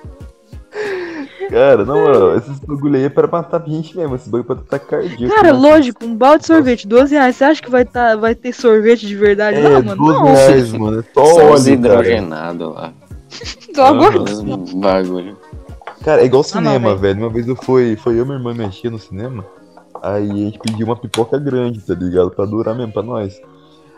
S2: Cara, moral, esses bagulho aí é pra matar gente mesmo. Esses bagulho é pra tratar cardíaco.
S3: Cara,
S2: né?
S3: lógico, um balde de sorvete, 12 reais. Você acha que vai, tá, vai ter sorvete de verdade
S2: É,
S3: lá, mano?
S2: 12
S3: Não,
S2: reais, mano. É só óleo, cara.
S1: hidrogenados lá.
S3: só
S2: Ah,
S3: agora.
S1: Bagulho.
S2: Cara, é igual
S3: Ah, não,
S2: cinema,
S3: velho.
S2: Uma vez eu fui, foi eu e minha irmã tia no cinema. Aí a gente pediu uma pipoca grande, tá ligado? Pra durar mesmo, pra nós.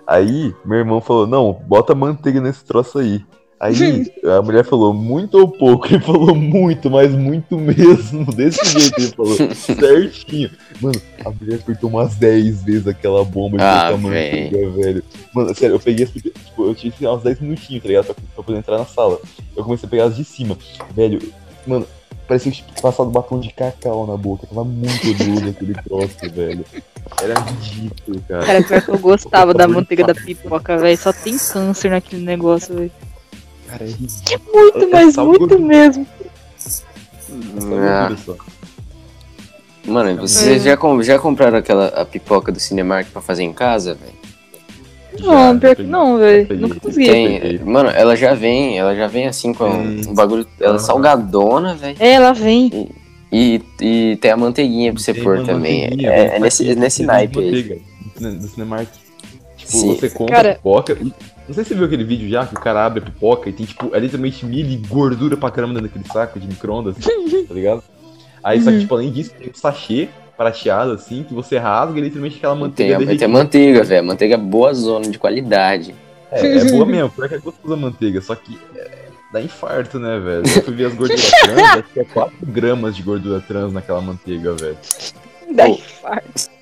S2: Aí meu irmão falou, não, bota manteiga nesse troço aí. Aí a mulher falou, muito ou pouco? Ele falou muito, mas muito mesmo. Desse jeito ele falou, certinho. Mano, a mulher apertou umas 10 vezes aquela bomba de
S1: Ah,
S2: botar manteiga, velho. Mano, sério, eu peguei as tipo, eu tinha que uns 10 minutinhos, tá ligado? Pra, pra poder entrar na sala. Eu comecei a pegar as de cima. Velho, mano, parecia que tinha passado batom de cacau na boca. Tava muito odioso aquele troço, velho. Era ridículo, cara.
S3: Cara, pior que eu gostava da manteiga da pipoca, velho. Só tem câncer naquele negócio, velho.
S2: Cara, é ridículo.
S3: Muito,
S2: É
S3: mas
S2: só
S3: muito
S2: gordura.
S3: mesmo.
S1: Ah,
S2: só.
S1: mano, vocês
S3: É.
S1: já, com- já compraram aquela a pipoca do Cinemark pra fazer em casa, velho?
S3: Não,
S2: Já,
S3: pior que não, velho. Nunca consegui.
S1: Tem, mano, ela já vem, ela já vem assim com um bagulho, ela é salgadona, velho.
S3: É, ela vem.
S1: E, e tem a manteiguinha pra você
S2: Tem
S1: pôr também. É, é nesse, nesse
S2: sentido,
S1: naipe aí.
S2: manteiga, do cine- Do Cinemark. Tipo,
S1: Sim.
S2: você compra
S3: Cara-
S2: a pipoca. Não sei se você viu aquele vídeo já, que o cara abre a pipoca e tem, tipo, é literalmente milho e gordura pra caramba dentro daquele saco de micro-ondas, tá ligado? Aí, só que,
S3: Uhum.
S2: tipo, além disso, tem um sachê prateado, assim, que você rasga e literalmente aquela
S1: Tem,
S2: manteiga
S1: tem a manteiga, velho. Manteiga boa zona, de qualidade.
S2: É, é boa mesmo, pior que é gostoso a manteiga, só que é, dá infarto, né, velho? Eu fui ver as gorduras trans, acho que é 4 gramas de gordura trans naquela manteiga, velho.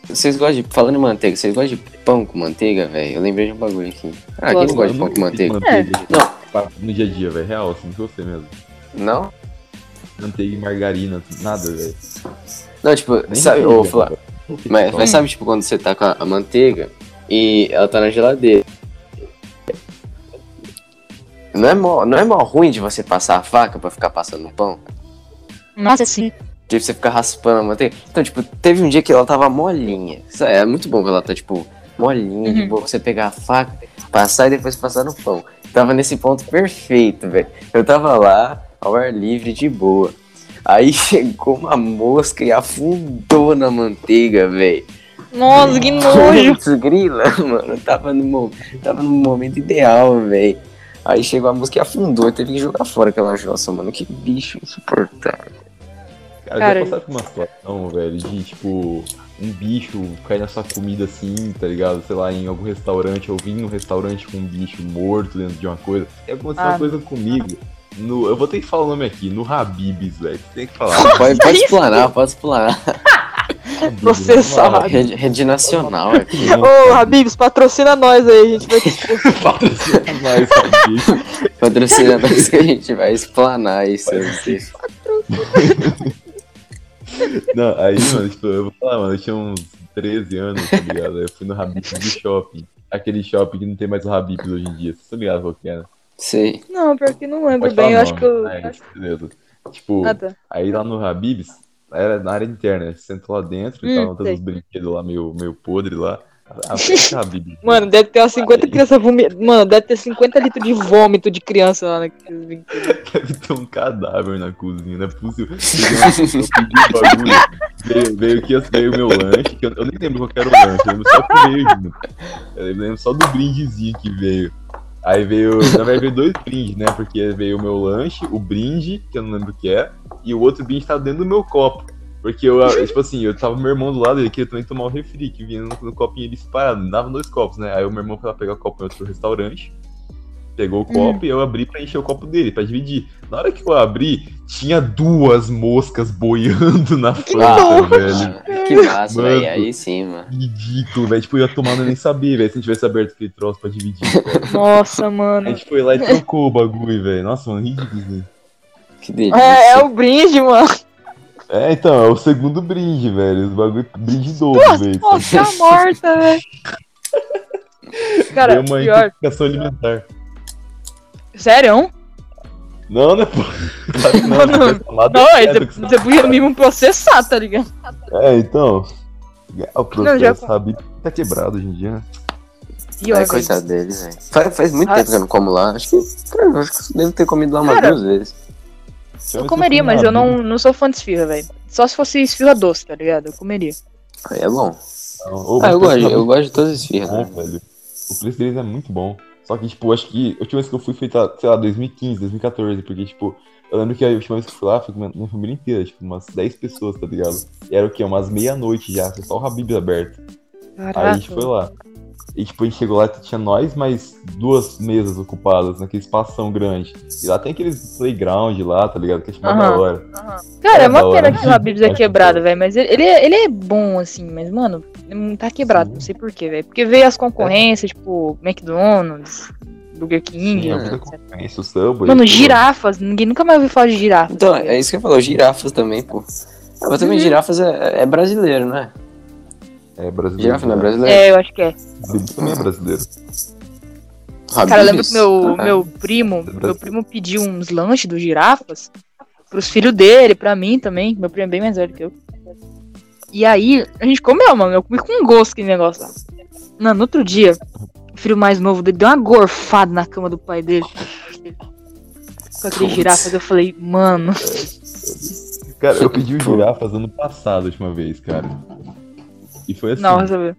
S1: Vocês gostam de. Falando em manteiga, vocês gostam de pão com manteiga, velho? Eu lembrei de um bagulho aqui. Ah, quem não gosta de pão com manteiga?
S2: Não. No dia a dia, velho, real, assim, com você mesmo.
S1: Não?
S2: Manteiga e margarina, nada, velho.
S1: Não, tipo,
S2: Nem
S1: sabe,
S2: manteiga,
S1: ô, Flá,
S2: velho.
S1: mas, mas sabe, tipo, quando você tá com a, a manteiga e ela tá na geladeira. Não é, mó, não é mó ruim de você passar a faca pra ficar passando no pão?
S3: Nossa, sim.
S1: Tipo, você ficar raspando a manteiga. Então, tipo, teve um dia que ela tava molinha. Isso É muito bom quando ela tá, tipo, molinha, de
S3: Uhum.
S1: boa. Você pegar a faca, passar e depois passar no pão. Tava nesse ponto perfeito, velho. Eu tava lá, ao ar livre, de boa. Aí chegou uma mosca e afundou na manteiga, velho.
S3: Nossa, que nojo.
S1: Grila, mano. Tava no, tava no momento ideal, velho. Aí chegou a mosca e afundou. Teve que jogar fora aquela jossa, mano. Que bicho insuportável.
S2: Cara,
S3: Cara,
S2: já passaram por uma situação, velho, de tipo, um bicho cair na sua comida assim, tá ligado? Sei lá, em algum restaurante, eu vim num restaurante com um bicho morto dentro de uma coisa. E aconteceu
S3: Ah.
S2: uma coisa comigo. No, eu vou ter que falar o nome aqui, no Habibs, velho. Tem que falar.
S1: Pode, pode explanar, pode explanar.
S2: Habib's,
S3: Processado.
S2: vamos lá.
S1: Rede, rede nacional aqui.
S3: Ô, Habibs, patrocina nós aí. A gente vai.
S2: Patrocina mais, Habib's.
S1: Patrocina nós que a gente vai explanar isso. Vocês.
S2: Não, aí, mano, tipo, eu vou falar, mano, eu tinha uns 13 anos, tá ligado? Eu fui no Habib's do shopping. Aquele shopping que não tem mais o Habib's hoje em dia. Você tá ligado qual que é, né?
S1: Sei.
S3: Não, pior que não lembro
S2: Pode
S3: bem. Eu acho que eu.
S2: nome. Aí, beleza. Tipo,
S3: Ah, tá.
S2: aí lá no Habib's, era na área interna, você sentou lá dentro e
S3: Hum,
S2: tava todos os brinquedos lá meio, meio podre lá. Ah, Habib's.
S3: Mano, deve ter umas 50 crianças vomitando. Mano, deve ter 50 litros de vômito de criança lá naqueles brinquedos.
S2: Deve ter um cadáver na cozinha, não é possível. Veio, veio aqui, veio o meu lanche, que eu, eu nem lembro qual que era o lanche, eu lembro só que veio junto. Eu lembro só do brindezinho que veio. Aí veio, na verdade veio dois brindes, né? Porque veio o meu lanche, o brinde, que eu não lembro o que é, e o outro brinde tava dentro do meu copo. Porque eu, tipo assim, eu tava com meu irmão do lado, ele queria também tomar o refri, que vinha no, no copinho ali separado, dava dois copos, né? Aí o meu irmão foi lá pegar o copo em outro restaurante, pegou o copo e eu abri pra encher o copo dele, pra dividir. Na hora que eu abri, tinha duas moscas boiando na
S1: Ah,
S2: velho.
S1: que massa, velho. Aí sim, mano.
S2: Ridículo, velho. Tipo, eu ia tomar, eu nem sabia, velho, se não tivesse aberto aquele troço pra dividir. velho.
S3: Nossa,
S2: A
S3: mano.
S2: gente foi lá e trocou o bagulho, velho. Nossa, mano, ridículo, velho.
S1: Que delícia.
S3: É, é o brinde, mano.
S2: É, então, é o segundo brinde, velho. Os bagulho brinde dobro, velho.
S3: Nossa, tá morta, velho. Cara,
S2: Deu uma
S3: pior.
S2: intoxicação alimentar.
S3: Sério?
S2: Não, né, pô?
S3: Não, não. Não,
S2: é,
S3: você você podia mesmo processar, tá ligado?
S2: É, então. O processo,
S3: já-
S2: sabe? Tá quebrado hoje em dia, né?
S3: Pior, velho.
S1: coitado deles, velho. Faz, faz muito
S3: Ah.
S1: tempo que eu não como lá. Acho que, cara, acho que eu devo ter comido lá umas
S3: Cara,
S1: duas vezes.
S3: Eu comeria, mas eu não, não sou fã de esfirra, velho. Só se fosse esfirra doce, tá ligado? Eu comeria.
S1: Aí é bom.
S2: Não,
S1: Ah, eu gosto, eu gosto de todas as esfirras. né?
S2: velho. O preço deles é muito bom. Só que, tipo, acho que a última vez que eu fui foi, tá, sei lá, 2015, 2014, porque, tipo, eu lembro que a última vez que eu fui lá foi com minha, família inteira, tipo, umas 10 pessoas, tá ligado? E era o quê? Umas meia-noite já, só o Habib aberto. Aí a gente foi lá. E tipo, a gente chegou lá e tinha nós mais duas mesas ocupadas naquele espação grande. E lá tem aqueles playground lá, tá ligado? Que é tipo
S3: Aham.
S2: da hora.
S3: Cara, é
S2: É
S3: uma
S2: da
S3: pena que o Habib's é quebrado, velho. Mas ele, ele é, ele é bom, assim, mas, mano, tá quebrado,
S2: Sim.
S3: não sei porquê, velho. Porque veio as concorrências, tipo, McDonald's, Burger King,
S2: Sim, é o Subway.
S3: Mano,
S2: pô.
S3: girafas, ninguém nunca mais ouviu falar de girafa.
S1: Então, é isso que eu falo, girafas também, pô. Ah, Mas também
S3: Uhum.
S1: girafas é, é brasileiro, né?
S2: É brasileiro.
S1: Girafa não é
S2: né?
S1: brasileiro?
S3: É, eu acho que é.
S2: Habib's também é brasileiro.
S3: Cara, eu lembro que meu,
S1: Ah,
S3: meu primo,
S2: Brasil.
S3: meu primo pediu uns lanches do girafas pros filhos dele, pra mim também. Meu primo é bem mais velho que eu. E aí, a gente comeu, mano. Eu comi com gosto aquele negócio lá. Mano, no outro dia, o filho mais novo dele deu uma gorfada na cama do pai dele. Com aquele girafas, eu falei, mano.
S2: Cara, eu pedi o girafas ano passado, a última vez, cara. E foi assim.
S3: Não, sabe?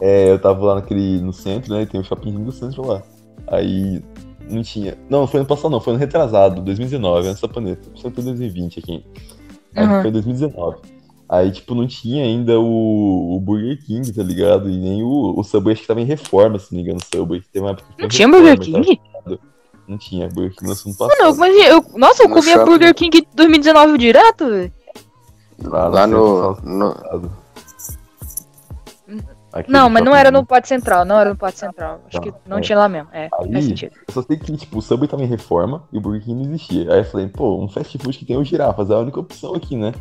S2: É, eu tava lá naquele, no centro, né? Tem o shopping do centro lá. Aí não tinha. Não, foi ano passado, não, foi ano retrasado, 2019, antes da planeta. Foi 2020 aqui. Aí
S3: Uhum.
S2: foi 2019. Aí, tipo, não tinha ainda o, o Burger King, tá ligado? E nem o, o Subway, acho que tava em reforma, se não me engano, o Subway. Teve uma época
S3: Não tinha
S2: reforma
S3: Burger
S2: e tal.
S3: King?
S2: Não tinha, Burger King lançou no
S3: Mano, eu,
S2: passado.
S3: mas eu, nossa, eu
S1: No
S3: comia
S1: shopping.
S3: Burger King 2019 direto, velho.
S1: Lá no,
S2: centro,
S1: no-
S2: Aquele
S3: Não, mas não era no Pátio Central, não era no Pátio Central. Acho
S2: Tá,
S3: que não
S2: é.
S3: tinha lá mesmo. É,
S2: Aí,
S3: faz sentido.
S2: Eu só sei que, tipo, o Subway tava em reforma e o Burger King não existia. Aí eu falei, pô, um fast food que tem os girafas, é a única opção aqui, né?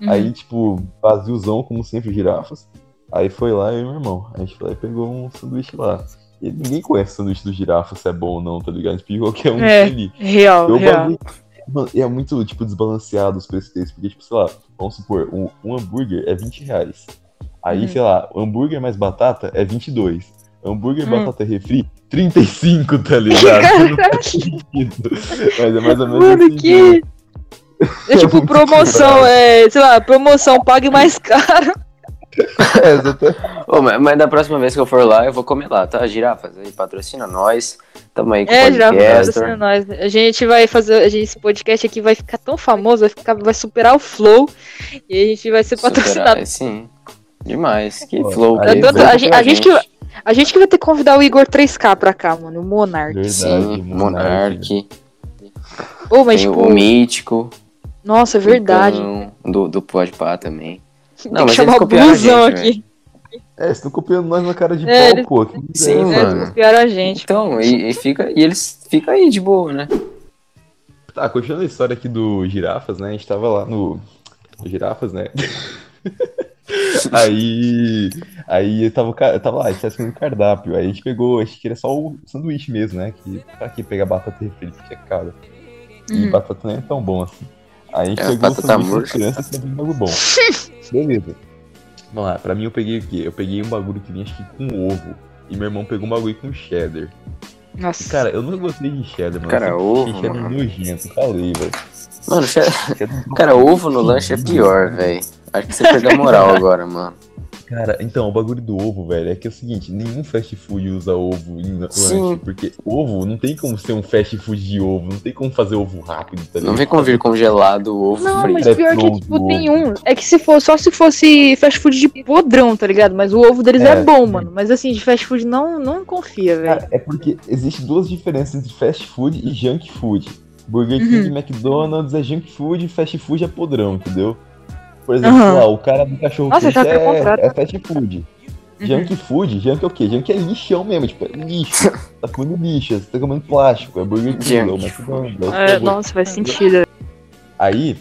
S3: Uhum.
S2: Aí, tipo, vaziozão, como sempre, girafas. Aí foi lá eu e meu irmão. A gente foi lá e pegou um sanduíche lá. E ninguém conhece o sanduíche do girafa, se é bom ou não, tá ligado? A gente pediu qualquer um
S3: É.
S2: ali.
S3: Real,
S2: Eu
S3: real.
S2: bagulho- Mano, é muito, tipo, desbalanceado os preços deles, porque, tipo, sei lá, vamos supor, um, um hambúrguer é 20 reais. Aí,
S3: Uhum.
S2: sei lá, hambúrguer mais batata é 22. Hambúrguer,
S3: Hum.
S2: batata refri, 35, tá ligado? Sentido. Mas é mais ou menos
S3: Mano,
S2: assim.
S3: que. É tipo
S2: muito
S3: promoção, é, sei lá, promoção pague mais caro.
S2: É, exatamente.
S1: Ô, mas, mas da próxima vez que eu for lá, eu vou comer lá, tá? Girafas, aí patrocina nós. Tamo aí com
S3: É,
S1: podcast.
S3: patrocina nós. A gente vai fazer. A gente, esse podcast aqui vai ficar tão famoso, vai, ficar, vai superar o Flow. E a gente vai ser patrocinado.
S1: Superar, Sim. Demais. Que
S2: Pô,
S1: flow.
S2: aí
S1: que
S3: Tanto-
S1: flow
S3: a gente- a gente que- A gente que vai ter que convidar o Igor 3K pra cá, mano. O Monark.
S2: Verdade,
S1: Sim, Monark.
S3: Ô, mas
S1: Tem
S3: tipo.
S1: o Mítico.
S3: Nossa, é verdade.
S1: Igão, Do, do Pode Pá também.
S3: Tem
S1: Não,
S3: que
S1: mas
S3: chamar
S1: eles
S3: o blusão
S1: gente,
S3: aqui.
S2: É, vocês estão copiando nós na cara de
S3: É,
S2: pau,
S3: eles-
S2: pô. Que
S1: Sim,
S3: É,
S1: mano.
S3: eles copiaram a gente.
S1: Então, e, e fica, e eles ficam aí de boa, né?
S2: Tá, continuando a história aqui do Girafas, né? A gente tava lá no. no Girafas, né? aí. Aí eu tava, eu tava lá, a gente tava escolhendo cardápio. Aí a gente pegou, a gente queria só o sanduíche mesmo, né? Que pra que pegar batata refri, que é caro. E
S3: Uhum.
S2: batata não é tão bom assim. Aí a gente
S1: É,
S2: pegou o
S1: batata
S2: sanduíche
S1: murcha.
S2: de criança e um bagulho bom. Beleza. Vamos lá, pra mim eu peguei o quê? Eu peguei um bagulho que vinha acho que com ovo. E meu irmão pegou um bagulho com cheddar. E,
S3: Nossa.
S2: cara, eu nunca gostei de cheddar, mano.
S1: Cara, ovo,
S2: achei cheddar
S1: mano.
S2: nojento, falei, velho.
S1: Mano, che-
S2: Cheddar-
S1: cara, ovo no lanche é pior, velho. Acho que você perdeu a moral agora, mano.
S2: Cara, então, o bagulho do ovo, velho, é que é o seguinte, nenhum fast food usa ovo em lanche, porque ovo não tem como ser um fast food de ovo, não tem como fazer ovo rápido, tá
S1: Não
S2: ligado?
S1: vem com vir congelado o ovo
S3: Não,
S1: frito.
S3: mas
S2: É
S3: pior que,
S2: pronto,
S3: tipo,
S2: o
S3: tem
S2: ovo.
S3: um. É que se for, só se fosse fast food de podrão, tá ligado? Mas o ovo deles é,
S2: É,
S3: bom,
S2: sim.
S3: mano. Mas assim, de fast food não, não confia, velho.
S2: É porque existe duas diferenças entre fast food e junk food. Burger King
S3: Uhum.
S2: McDonald's é junk food e fast food é podrão, entendeu? Por exemplo, lá, o cara do cachorro
S3: Nossa,
S2: quente
S3: o contrário.
S2: é, é fast food.
S3: Uhum.
S2: Junk food, junk é o quê? Junk é lixão mesmo, tipo, é lixo. tá comendo lixo, você tá comendo plástico, é Burger é
S1: Junk
S2: McDonald's, é
S3: nossa, faz sentido.
S2: Aí,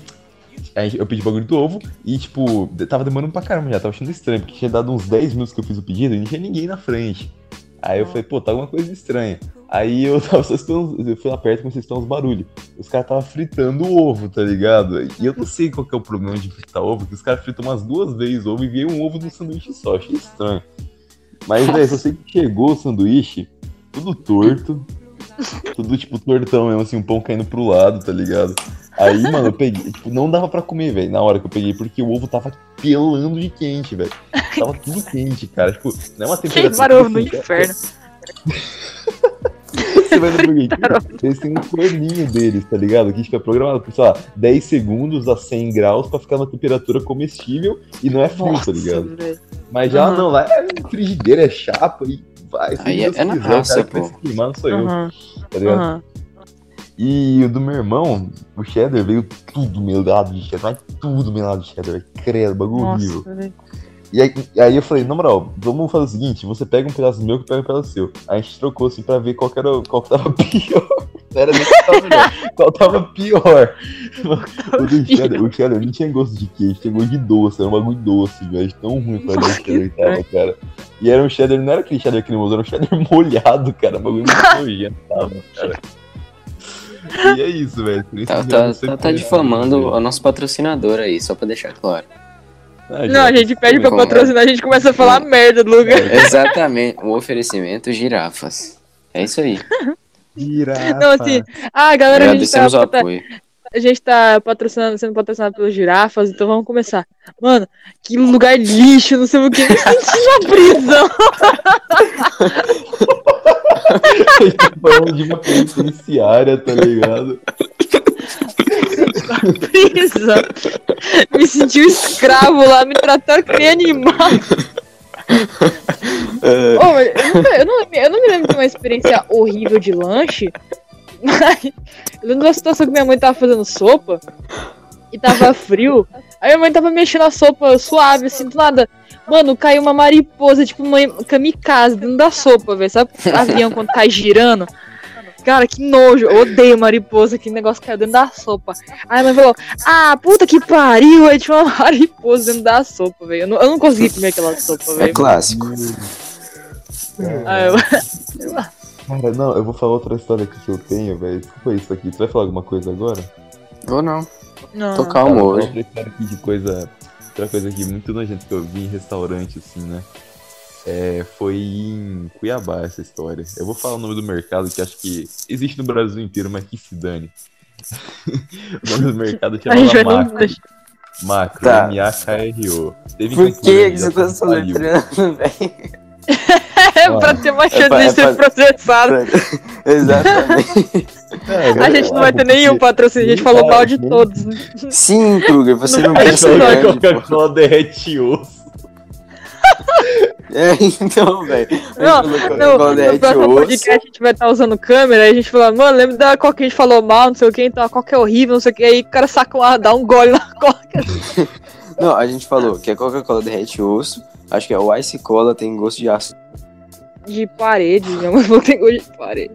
S2: eu pedi o bagulho do ovo e, tipo, de- tava demorando pra caramba já, tava achando estranho, porque tinha dado uns 10 minutos que eu fiz o pedido e não tinha ninguém na frente. Aí eu falei, pô, tá alguma coisa estranha. Aí eu tava só escutando, eu fui lá perto e comecei a escutar uns barulhos. Os caras tava fritando o ovo, tá ligado? E eu não sei qual que é o problema de fritar ovo, que os caras fritam umas duas vezes ovo e veio um ovo no sanduíche só, achei estranho. Mas, velho, só sei que chegou o sanduíche, tudo torto, tudo, tipo, tortão mesmo, assim, um pão caindo pro lado, tá ligado? Aí, mano, eu peguei, tipo, não dava pra comer, velho, na hora que eu peguei, porque o ovo tava pelando de quente, velho. Tava tudo quente, cara. Tipo, não é uma temperatura.
S3: Queimaram ovo no
S2: assim,
S3: inferno.
S2: você vai no Burger King, eles têm um forninho deles, tá ligado? Que fica programado por, sei lá, 10 segundos a 100 graus pra ficar na temperatura comestível e não é frio, tá ligado?
S3: velho.
S2: Mas já
S3: Aham.
S2: não, lá é frigideira, é chapa e vai. se
S1: Aí
S2: Deus
S1: é na raça,
S2: cara que vai
S1: pô.
S2: se queimar não sou eu,
S3: Aham,
S2: tá ligado?
S3: aham.
S2: E o do meu irmão, o cheddar veio tudo melado de cheddar, mas tudo melado de cheddar, velho. Credo, bagulho horrível. E aí, aí eu falei, na moral, vamos fazer o seguinte, você pega um pedaço meu que eu pego um pedaço seu. Aí a gente trocou assim pra ver qual que, era, qual que tava pior. Não era nem qual tava melhor, qual tava pior. O do cheddar, o cheddar não tinha gosto de queijo, tinha gosto de doce, era um bagulho doce, velho. Tão ruim pra o cheddar que tava, cara. E era um cheddar, não era aquele cheddar cremoso, era um cheddar molhado, cara. Bagulho muito nojento tava, cara. E é isso, velho.
S1: Tá, tá,
S2: eu
S1: tá, tá
S2: como é
S1: difamando o nosso patrocinador aí, só pra deixar claro.
S2: Ah,
S3: Não, a gente pede pra
S1: é?
S3: patrocinar, a gente começa a falar merda do lugar.
S1: Exatamente, o oferecimento girafas. É isso aí.
S2: Girafa.
S3: Não, assim, ah, galera, a gente, tá,
S1: o
S3: tá-
S1: apoio.
S3: a gente tá patrocinando, sendo patrocinado pelos girafas, então vamos começar. Mano, que lugar lixo, não sei o que, me senti na prisão.
S2: Gente tá falando de uma penitenciária, tá ligado?
S3: prisão. Me senti um escravo lá, me trataram que nem animal. Ô, mas eu, nunca- eu não, eu não me lembro de uma experiência horrível de lanche, mas eu lembro de uma situação que minha mãe tava fazendo sopa e tava frio. Aí minha mãe tava mexendo a sopa suave, assim, do nada. Mano, caiu uma mariposa, tipo uma kamikaze dentro da sopa, velho. Sabe o avião quando cai girando? Cara, que nojo. Eu odeio mariposa, que negócio caiu dentro da sopa. Aí a mãe falou, ah, puta que pariu. Aí tinha uma mariposa dentro da sopa, velho. Eu não, eu não consegui comer aquela sopa,
S1: É
S3: velho.
S1: clássico.
S3: Aí eu-
S2: Cara, não, eu vou falar outra história aqui que eu tenho, velho. Desculpa isso aqui. Tu vai falar alguma coisa agora?
S1: Ou não.
S3: Não.
S1: Tô calmo
S2: eu vou falar
S1: hoje.
S2: outra história aqui de coisa. Outra coisa aqui muito nojenta que eu vi em restaurante, assim, né? É, foi em Cuiabá essa história. Eu vou falar o nome do mercado que acho que existe no Brasil inteiro, mas que se dane. o nome do mercado
S3: A gente vai
S2: chamava
S3: não
S2: Macro. Macro,
S1: Tá.
S2: M-A-K-R-O.
S1: Por que, você tá soletrando, velho?
S3: É pra ter uma chance
S1: pra-
S3: de
S1: é
S3: ser
S1: pra-
S3: processado.
S1: Exatamente.
S2: É,
S3: A gente não vai ter nenhum patrocínio, a gente falou mal de todos. né?
S1: Sim, Kruger, você não
S3: Não
S1: pensa grande.
S2: Coca-Cola derrete osso.
S1: É, então, velho.
S3: Não,
S1: Quando
S3: No, próximo podcast a gente vai estar usando câmera, aí a gente fala, mano, lembra da coca que a gente falou mal, não sei o que, então a coca é horrível, não sei o que, aí o cara saca uma, dá um gole na coca.
S1: Não, a gente falou que a Coca-Cola derrete osso. Acho que a Ice Cola tem gosto de aço.
S3: De parede, minha mãe falou que tem gosto de parede.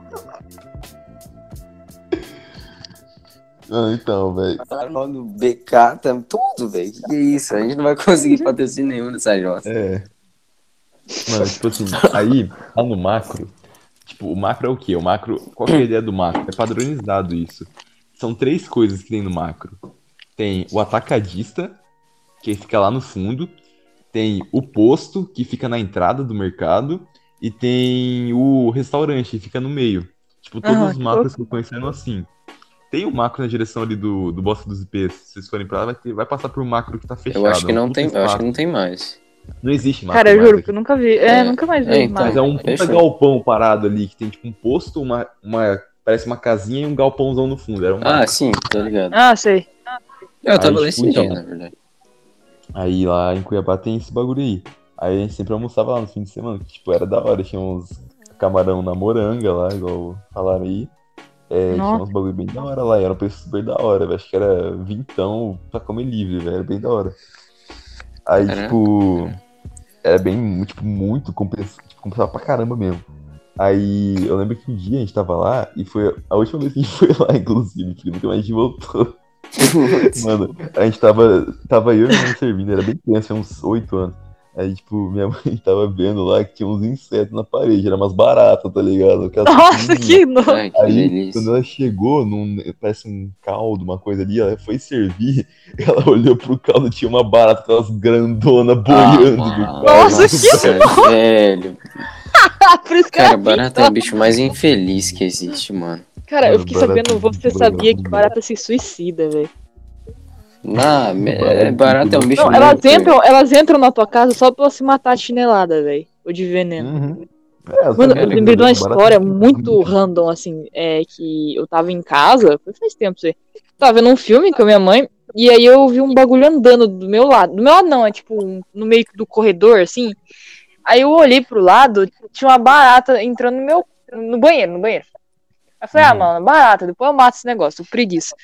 S2: Ah, então, velho.
S1: Falaram o nome do BK, tá tudo, velho. Que que é isso? A gente não vai conseguir patrocínio nenhum nessa jossa.
S2: É. Mano, tipo assim, aí, lá no macro, tipo, o macro é o quê? O macro, qual que é a ideia do macro? É padronizado isso. São três coisas que tem no macro. Tem o atacadista, que fica lá no fundo. Tem o posto, que fica na entrada do mercado. E tem o restaurante, que fica no meio. Tipo, todos
S3: Aham,
S2: os macros que eu conheço eram assim. Tem o macro na direção ali do, do Bosque dos IPs. Se vocês forem pra lá, vai, ter- vai passar por um macro que tá fechado.
S1: Eu acho que
S2: é um
S1: não tem, eu acho que não tem mais.
S2: Não existe macro
S3: Cara, eu juro
S2: aqui.
S3: que eu nunca vi. É,
S1: É,
S3: nunca mais vi.
S1: é, então.
S2: Mas é um puta galpão parado ali, que tem tipo um posto, uma, uma. Parece uma casinha e um galpãozão no fundo. Era um
S1: Ah, sim, tô ligado.
S3: Ah, sei.
S1: Eu tava
S2: Aí,
S1: desse
S2: tipo,
S1: dia,
S2: então.
S1: na verdade.
S2: Aí lá em Cuiabá tem esse bagulho aí. Aí a gente sempre almoçava lá no fim de semana, que tipo, era da hora. Tinha uns camarão na moranga lá, igual falaram aí. É, tinha
S3: Nossa.
S2: uns bagulho bem da hora lá, era um preço super da hora, velho. Acho que era vintão pra comer livre, velho. Era bem da hora. Aí,
S1: Caraca.
S2: tipo, era bem, tipo, muito compensa, tipo, compensava pra caramba mesmo. Aí eu lembro que um dia a gente tava lá e foi a última vez que a gente foi lá, inclusive, porque nunca mais a gente voltou. Mano, a gente tava. Tava eu e mãe servindo, era bem criança, tinha uns 8 anos. Aí, tipo, minha mãe tava vendo lá que tinha uns insetos na parede, era umas baratas, tá ligado? Aquelas
S3: Nossa, que nojo.
S1: Que
S2: Aí,
S1: delícia.
S2: quando ela chegou, num, parece um caldo, uma coisa ali, ela foi servir, ela olhou pro caldo, tinha uma barata, aquelas grandona boiando
S1: Ah, mano,
S2: caldo.
S3: Nossa, que
S1: velho.
S3: Por isso que
S1: Cara, barata é o bicho mais infeliz que existe, mano.
S3: Cara, eu fiquei sabendo, você
S2: barata-
S3: sabia que barata se suicida, velho.
S1: Na, é, barata é um bicho
S3: Não, elas entram, elas entram na tua casa só pra se matar de chinelada, velho. Ou de veneno.
S2: Uhum. É, eu
S3: Mano, eu
S2: que
S3: lembrei de uma história
S2: era
S3: muito random, assim, é que eu tava em casa, foi faz tempo isso aí. Tava vendo um filme com a minha mãe, e aí eu vi um bagulho andando do meu lado. Do meu lado não, é tipo no meio do corredor, assim. Aí eu olhei pro lado, tinha uma barata entrando no meu. no banheiro, no banheiro. Aí eu falei, ah,
S2: Uhum.
S3: mano, barata, depois eu mato esse negócio, tô preguiça.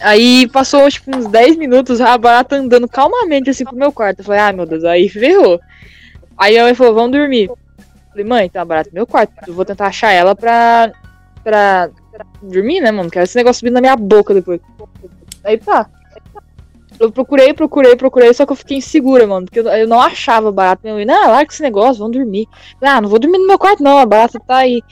S3: Aí passou tipo uns 10 minutos, a barata andando calmamente assim pro meu quarto. Eu falei, ah, meu Deus, aí ferrou. Aí a mãe falou, vamos dormir. Falei, mãe, tá barato no meu quarto. Eu vou tentar achar ela pra, pra, pra dormir, né, mano? Quero esse negócio subindo na minha boca depois. Aí pá. Eu procurei, procurei, procurei, só que eu fiquei insegura, mano. Porque eu, eu não achava barato. Minha mãe, não, larga esse negócio, vamos dormir. Ah, não vou dormir no meu quarto, não, a barata tá aí.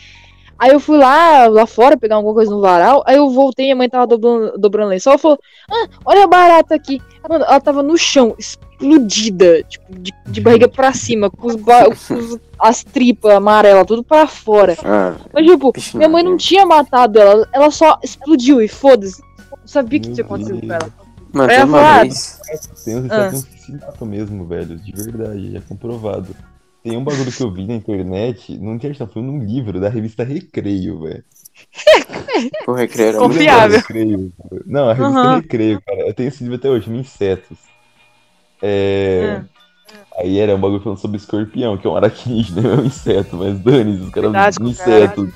S3: Aí eu fui lá, lá fora, pegar alguma coisa no varal. Aí eu voltei, a mãe tava dobrando, dobrando lençol. Ela falou, ah, olha a barata aqui. Mano, ela tava no chão, explodida, tipo, de, de barriga pra cima, com, os ba- com os- as tripas amarelas, tudo pra fora.
S1: Ah,
S3: Mas, tipo,
S1: bicho
S3: minha mãe não tinha matado ela, ela só explodiu e foda-se. Não sabia o que tinha acontecido com ela.
S1: Mano,
S3: Aí
S1: tem uma
S3: falei,
S1: vez.
S2: Tem, um-
S3: Ah.
S2: mesmo, velho. De verdade, já comprovado. Tem um bagulho que eu vi na internet, não tinha foi num livro da revista Recreio, velho.
S1: O recreio era
S3: Confiável.
S2: Recreio. Não, a revista
S3: Aham.
S2: Recreio, cara. Eu tenho esse livro até hoje, Insetos. É. Aí era um bagulho falando sobre escorpião, que é um aracnídeo, não é um inseto, mas dane os caras
S3: Verdade,
S2: um
S3: cara.
S2: inseto.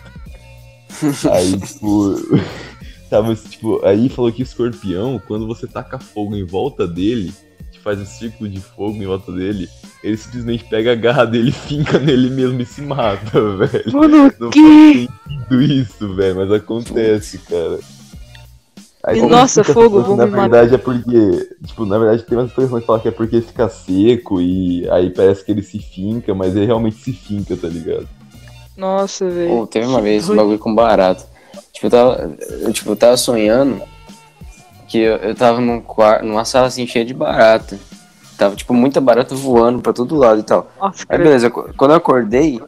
S2: Aí, tipo. Tava, tipo, aí falou que o escorpião, quando você taca fogo em volta dele, faz um círculo de fogo em volta dele, ele simplesmente pega a garra dele, finca nele mesmo e se mata, velho.
S3: Mano,
S2: Não
S3: que?
S2: sentido isso, velho, mas acontece, cara. Aí,
S3: Nossa, fogo, vou
S2: Na
S3: me matar.
S2: verdade é porque, tipo, na verdade tem umas pessoas que falam que é porque fica seco e aí parece que ele se finca, mas ele realmente se finca, tá ligado?
S3: Nossa, velho.
S1: Teve uma vez um bagulho com barato. Tipo, eu tava, eu, tipo, eu tava sonhando que eu, eu tava num quarto, numa sala assim cheia de barata. Tava, tipo, muita barata voando pra todo lado e tal.
S3: Nossa,
S1: Aí, beleza, qu- quando eu acordei,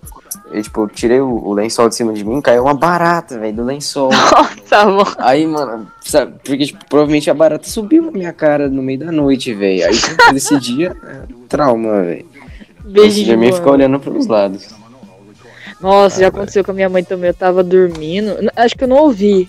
S1: eu, tipo, tirei o, o lençol de cima de mim, caiu uma barata, velho, do lençol.
S3: Tá bom.
S1: Aí, mano, sabe, porque, tipo, provavelmente a barata subiu na minha cara no meio da noite, velho. Aí, tipo, desse dia, é, trauma, velho. Esse
S3: Beijinho.
S1: dia minha
S3: mano.
S1: fica olhando pros lados.
S3: Nossa, já aconteceu com a minha mãe também. Eu tava dormindo. Acho que eu não ouvi.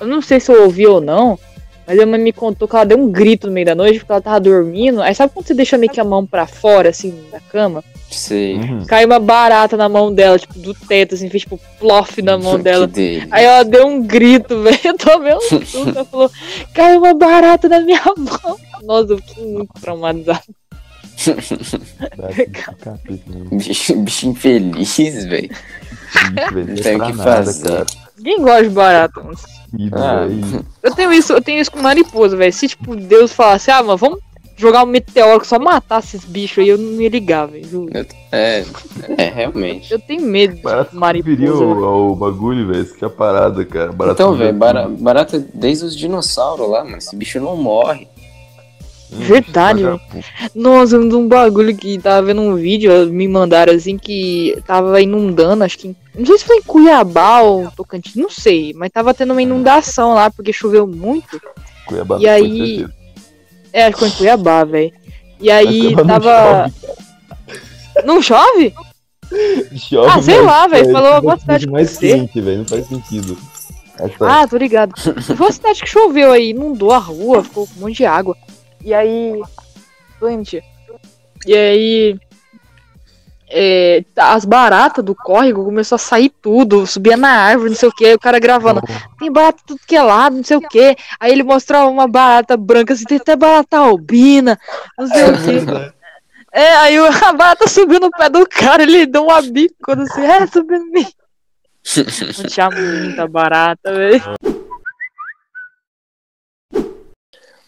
S3: Eu não sei se eu ouvi ou não. Mas a mãe me contou que ela deu um grito no meio da noite porque ela tava dormindo. Aí sabe quando você deixa meio que a mão pra fora, assim, da cama?
S1: Sei.
S2: Uhum.
S3: Caiu uma barata na mão dela, tipo, do teto, assim, fez tipo plof na mão dela. Aí ela deu um grito, velho. Eu tomei um susto. Ela falou: caiu uma barata na minha mão. Nossa, eu fiquei muito traumatizado.
S1: Bicho, bicho infeliz, velho. Não tem o que
S2: nada,
S1: fazer.
S2: cara.
S3: Ninguém gosta de barata, mano.
S1: Ah.
S2: velho.
S3: Eu tenho isso, eu tenho isso com mariposa, velho. Se, tipo, Deus falasse, ah, mano, vamos jogar um meteoro que só matasse esses bichos aí, eu não ia ligar, velho.
S1: É, é, realmente.
S3: Eu tenho medo
S2: Barata
S3: de mariposa.
S2: viria ao, ao bagulho, velho. Isso que é a parada, cara. Barata
S1: Então, velho, bara- barata desde os dinossauros lá, mano. Esse bicho não morre.
S2: Hum,
S3: Verdade,
S2: vagabundo.
S3: Nossa, um bagulho que tava vendo um vídeo, me mandaram assim, que tava inundando, acho que. Não sei se foi em Cuiabá ou Tocantins, não sei, mas tava tendo uma inundação lá, porque choveu muito.
S2: Cuiabá,
S3: E aí-. É, acho que foi em Cuiabá, velho. E aí
S2: Cuiabá não
S3: tava.
S2: chove,
S3: Não chove?
S2: Chove,
S3: Ah, sei lá, velho, falou
S2: uma
S3: alguma cidade
S2: mais quente, velho. Não faz sentido. Essa-
S3: Ah, tô ligado. Foi uma cidade que choveu aí, inundou a rua, ficou com um monte de água. E aí. Doente. E aí. é, as baratas do córrego começou a sair tudo, subia na árvore, não sei o que, o cara gravando. Tem barata tudo que é lado, não sei o que. Aí ele mostrava uma barata branca assim, tem até barata albina, não sei o que. É, aí a barata subiu no pé do cara, ele deu uma bica assim, é, subiu em mim. Não tinha muita barata, velho.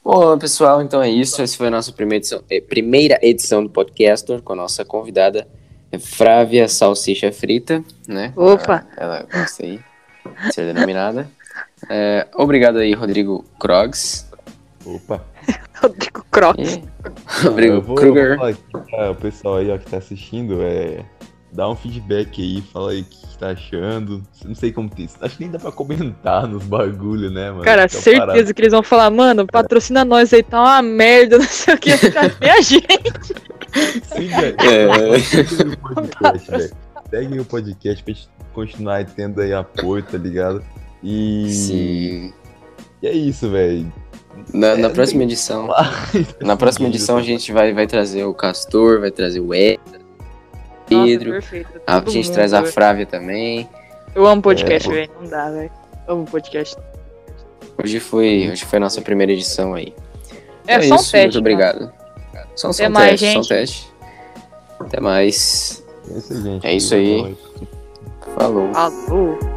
S1: Bom, pessoal, então é isso. Essa foi a nossa primeira edição, eh, primeira edição do podcast com a nossa convidada eh, Frávia Salsicha Frita, né?
S3: Opa.
S1: Ela, ela gosta aí de ser denominada. Eh, obrigado aí, Rodrigo Krogs.
S2: Opa.
S3: Rodrigo
S2: Eu
S1: Rodrigo Kruger.
S2: o pessoal aí ó, que tá assistindo, é. Dá um feedback aí, fala aí o que, tá achando. Não sei como tem. Acho que nem dá pra comentar nos bagulho, né, mano?
S3: Cara,
S2: Fica
S3: certeza
S2: parado.
S3: que eles vão falar, mano, patrocina nós aí, tá uma merda, não sei o que, cadê a gente?
S2: Siga
S1: É.
S2: o podcast, velho. Seguem o podcast pra gente continuar tendo aí apoio, tá ligado? E,
S1: Sim.
S2: e é isso, velho.
S1: Na, na
S2: É,
S1: próxima
S2: nem-
S1: edição. Na próxima edição a gente vai, vai trazer o Castor, vai trazer o Ed,
S3: Nossa,
S1: Pedro.
S3: perfeito.
S1: A
S3: Todo
S1: gente
S3: mundo,
S1: traz a. Frávia também.
S3: Eu amo podcast,
S2: É,
S3: velho. Não dá, velho. Amo podcast.
S1: Hoje foi, hoje foi a nossa primeira edição aí.
S3: É,
S1: Então
S3: só um
S1: isso,
S3: teste.
S1: Muito obrigado. Só, só
S3: Até
S1: um
S3: mais,
S1: teste, só um
S3: gente.
S1: teste. Até mais.
S2: É isso aí, gente.
S1: É isso aí. Falou.
S3: Falou.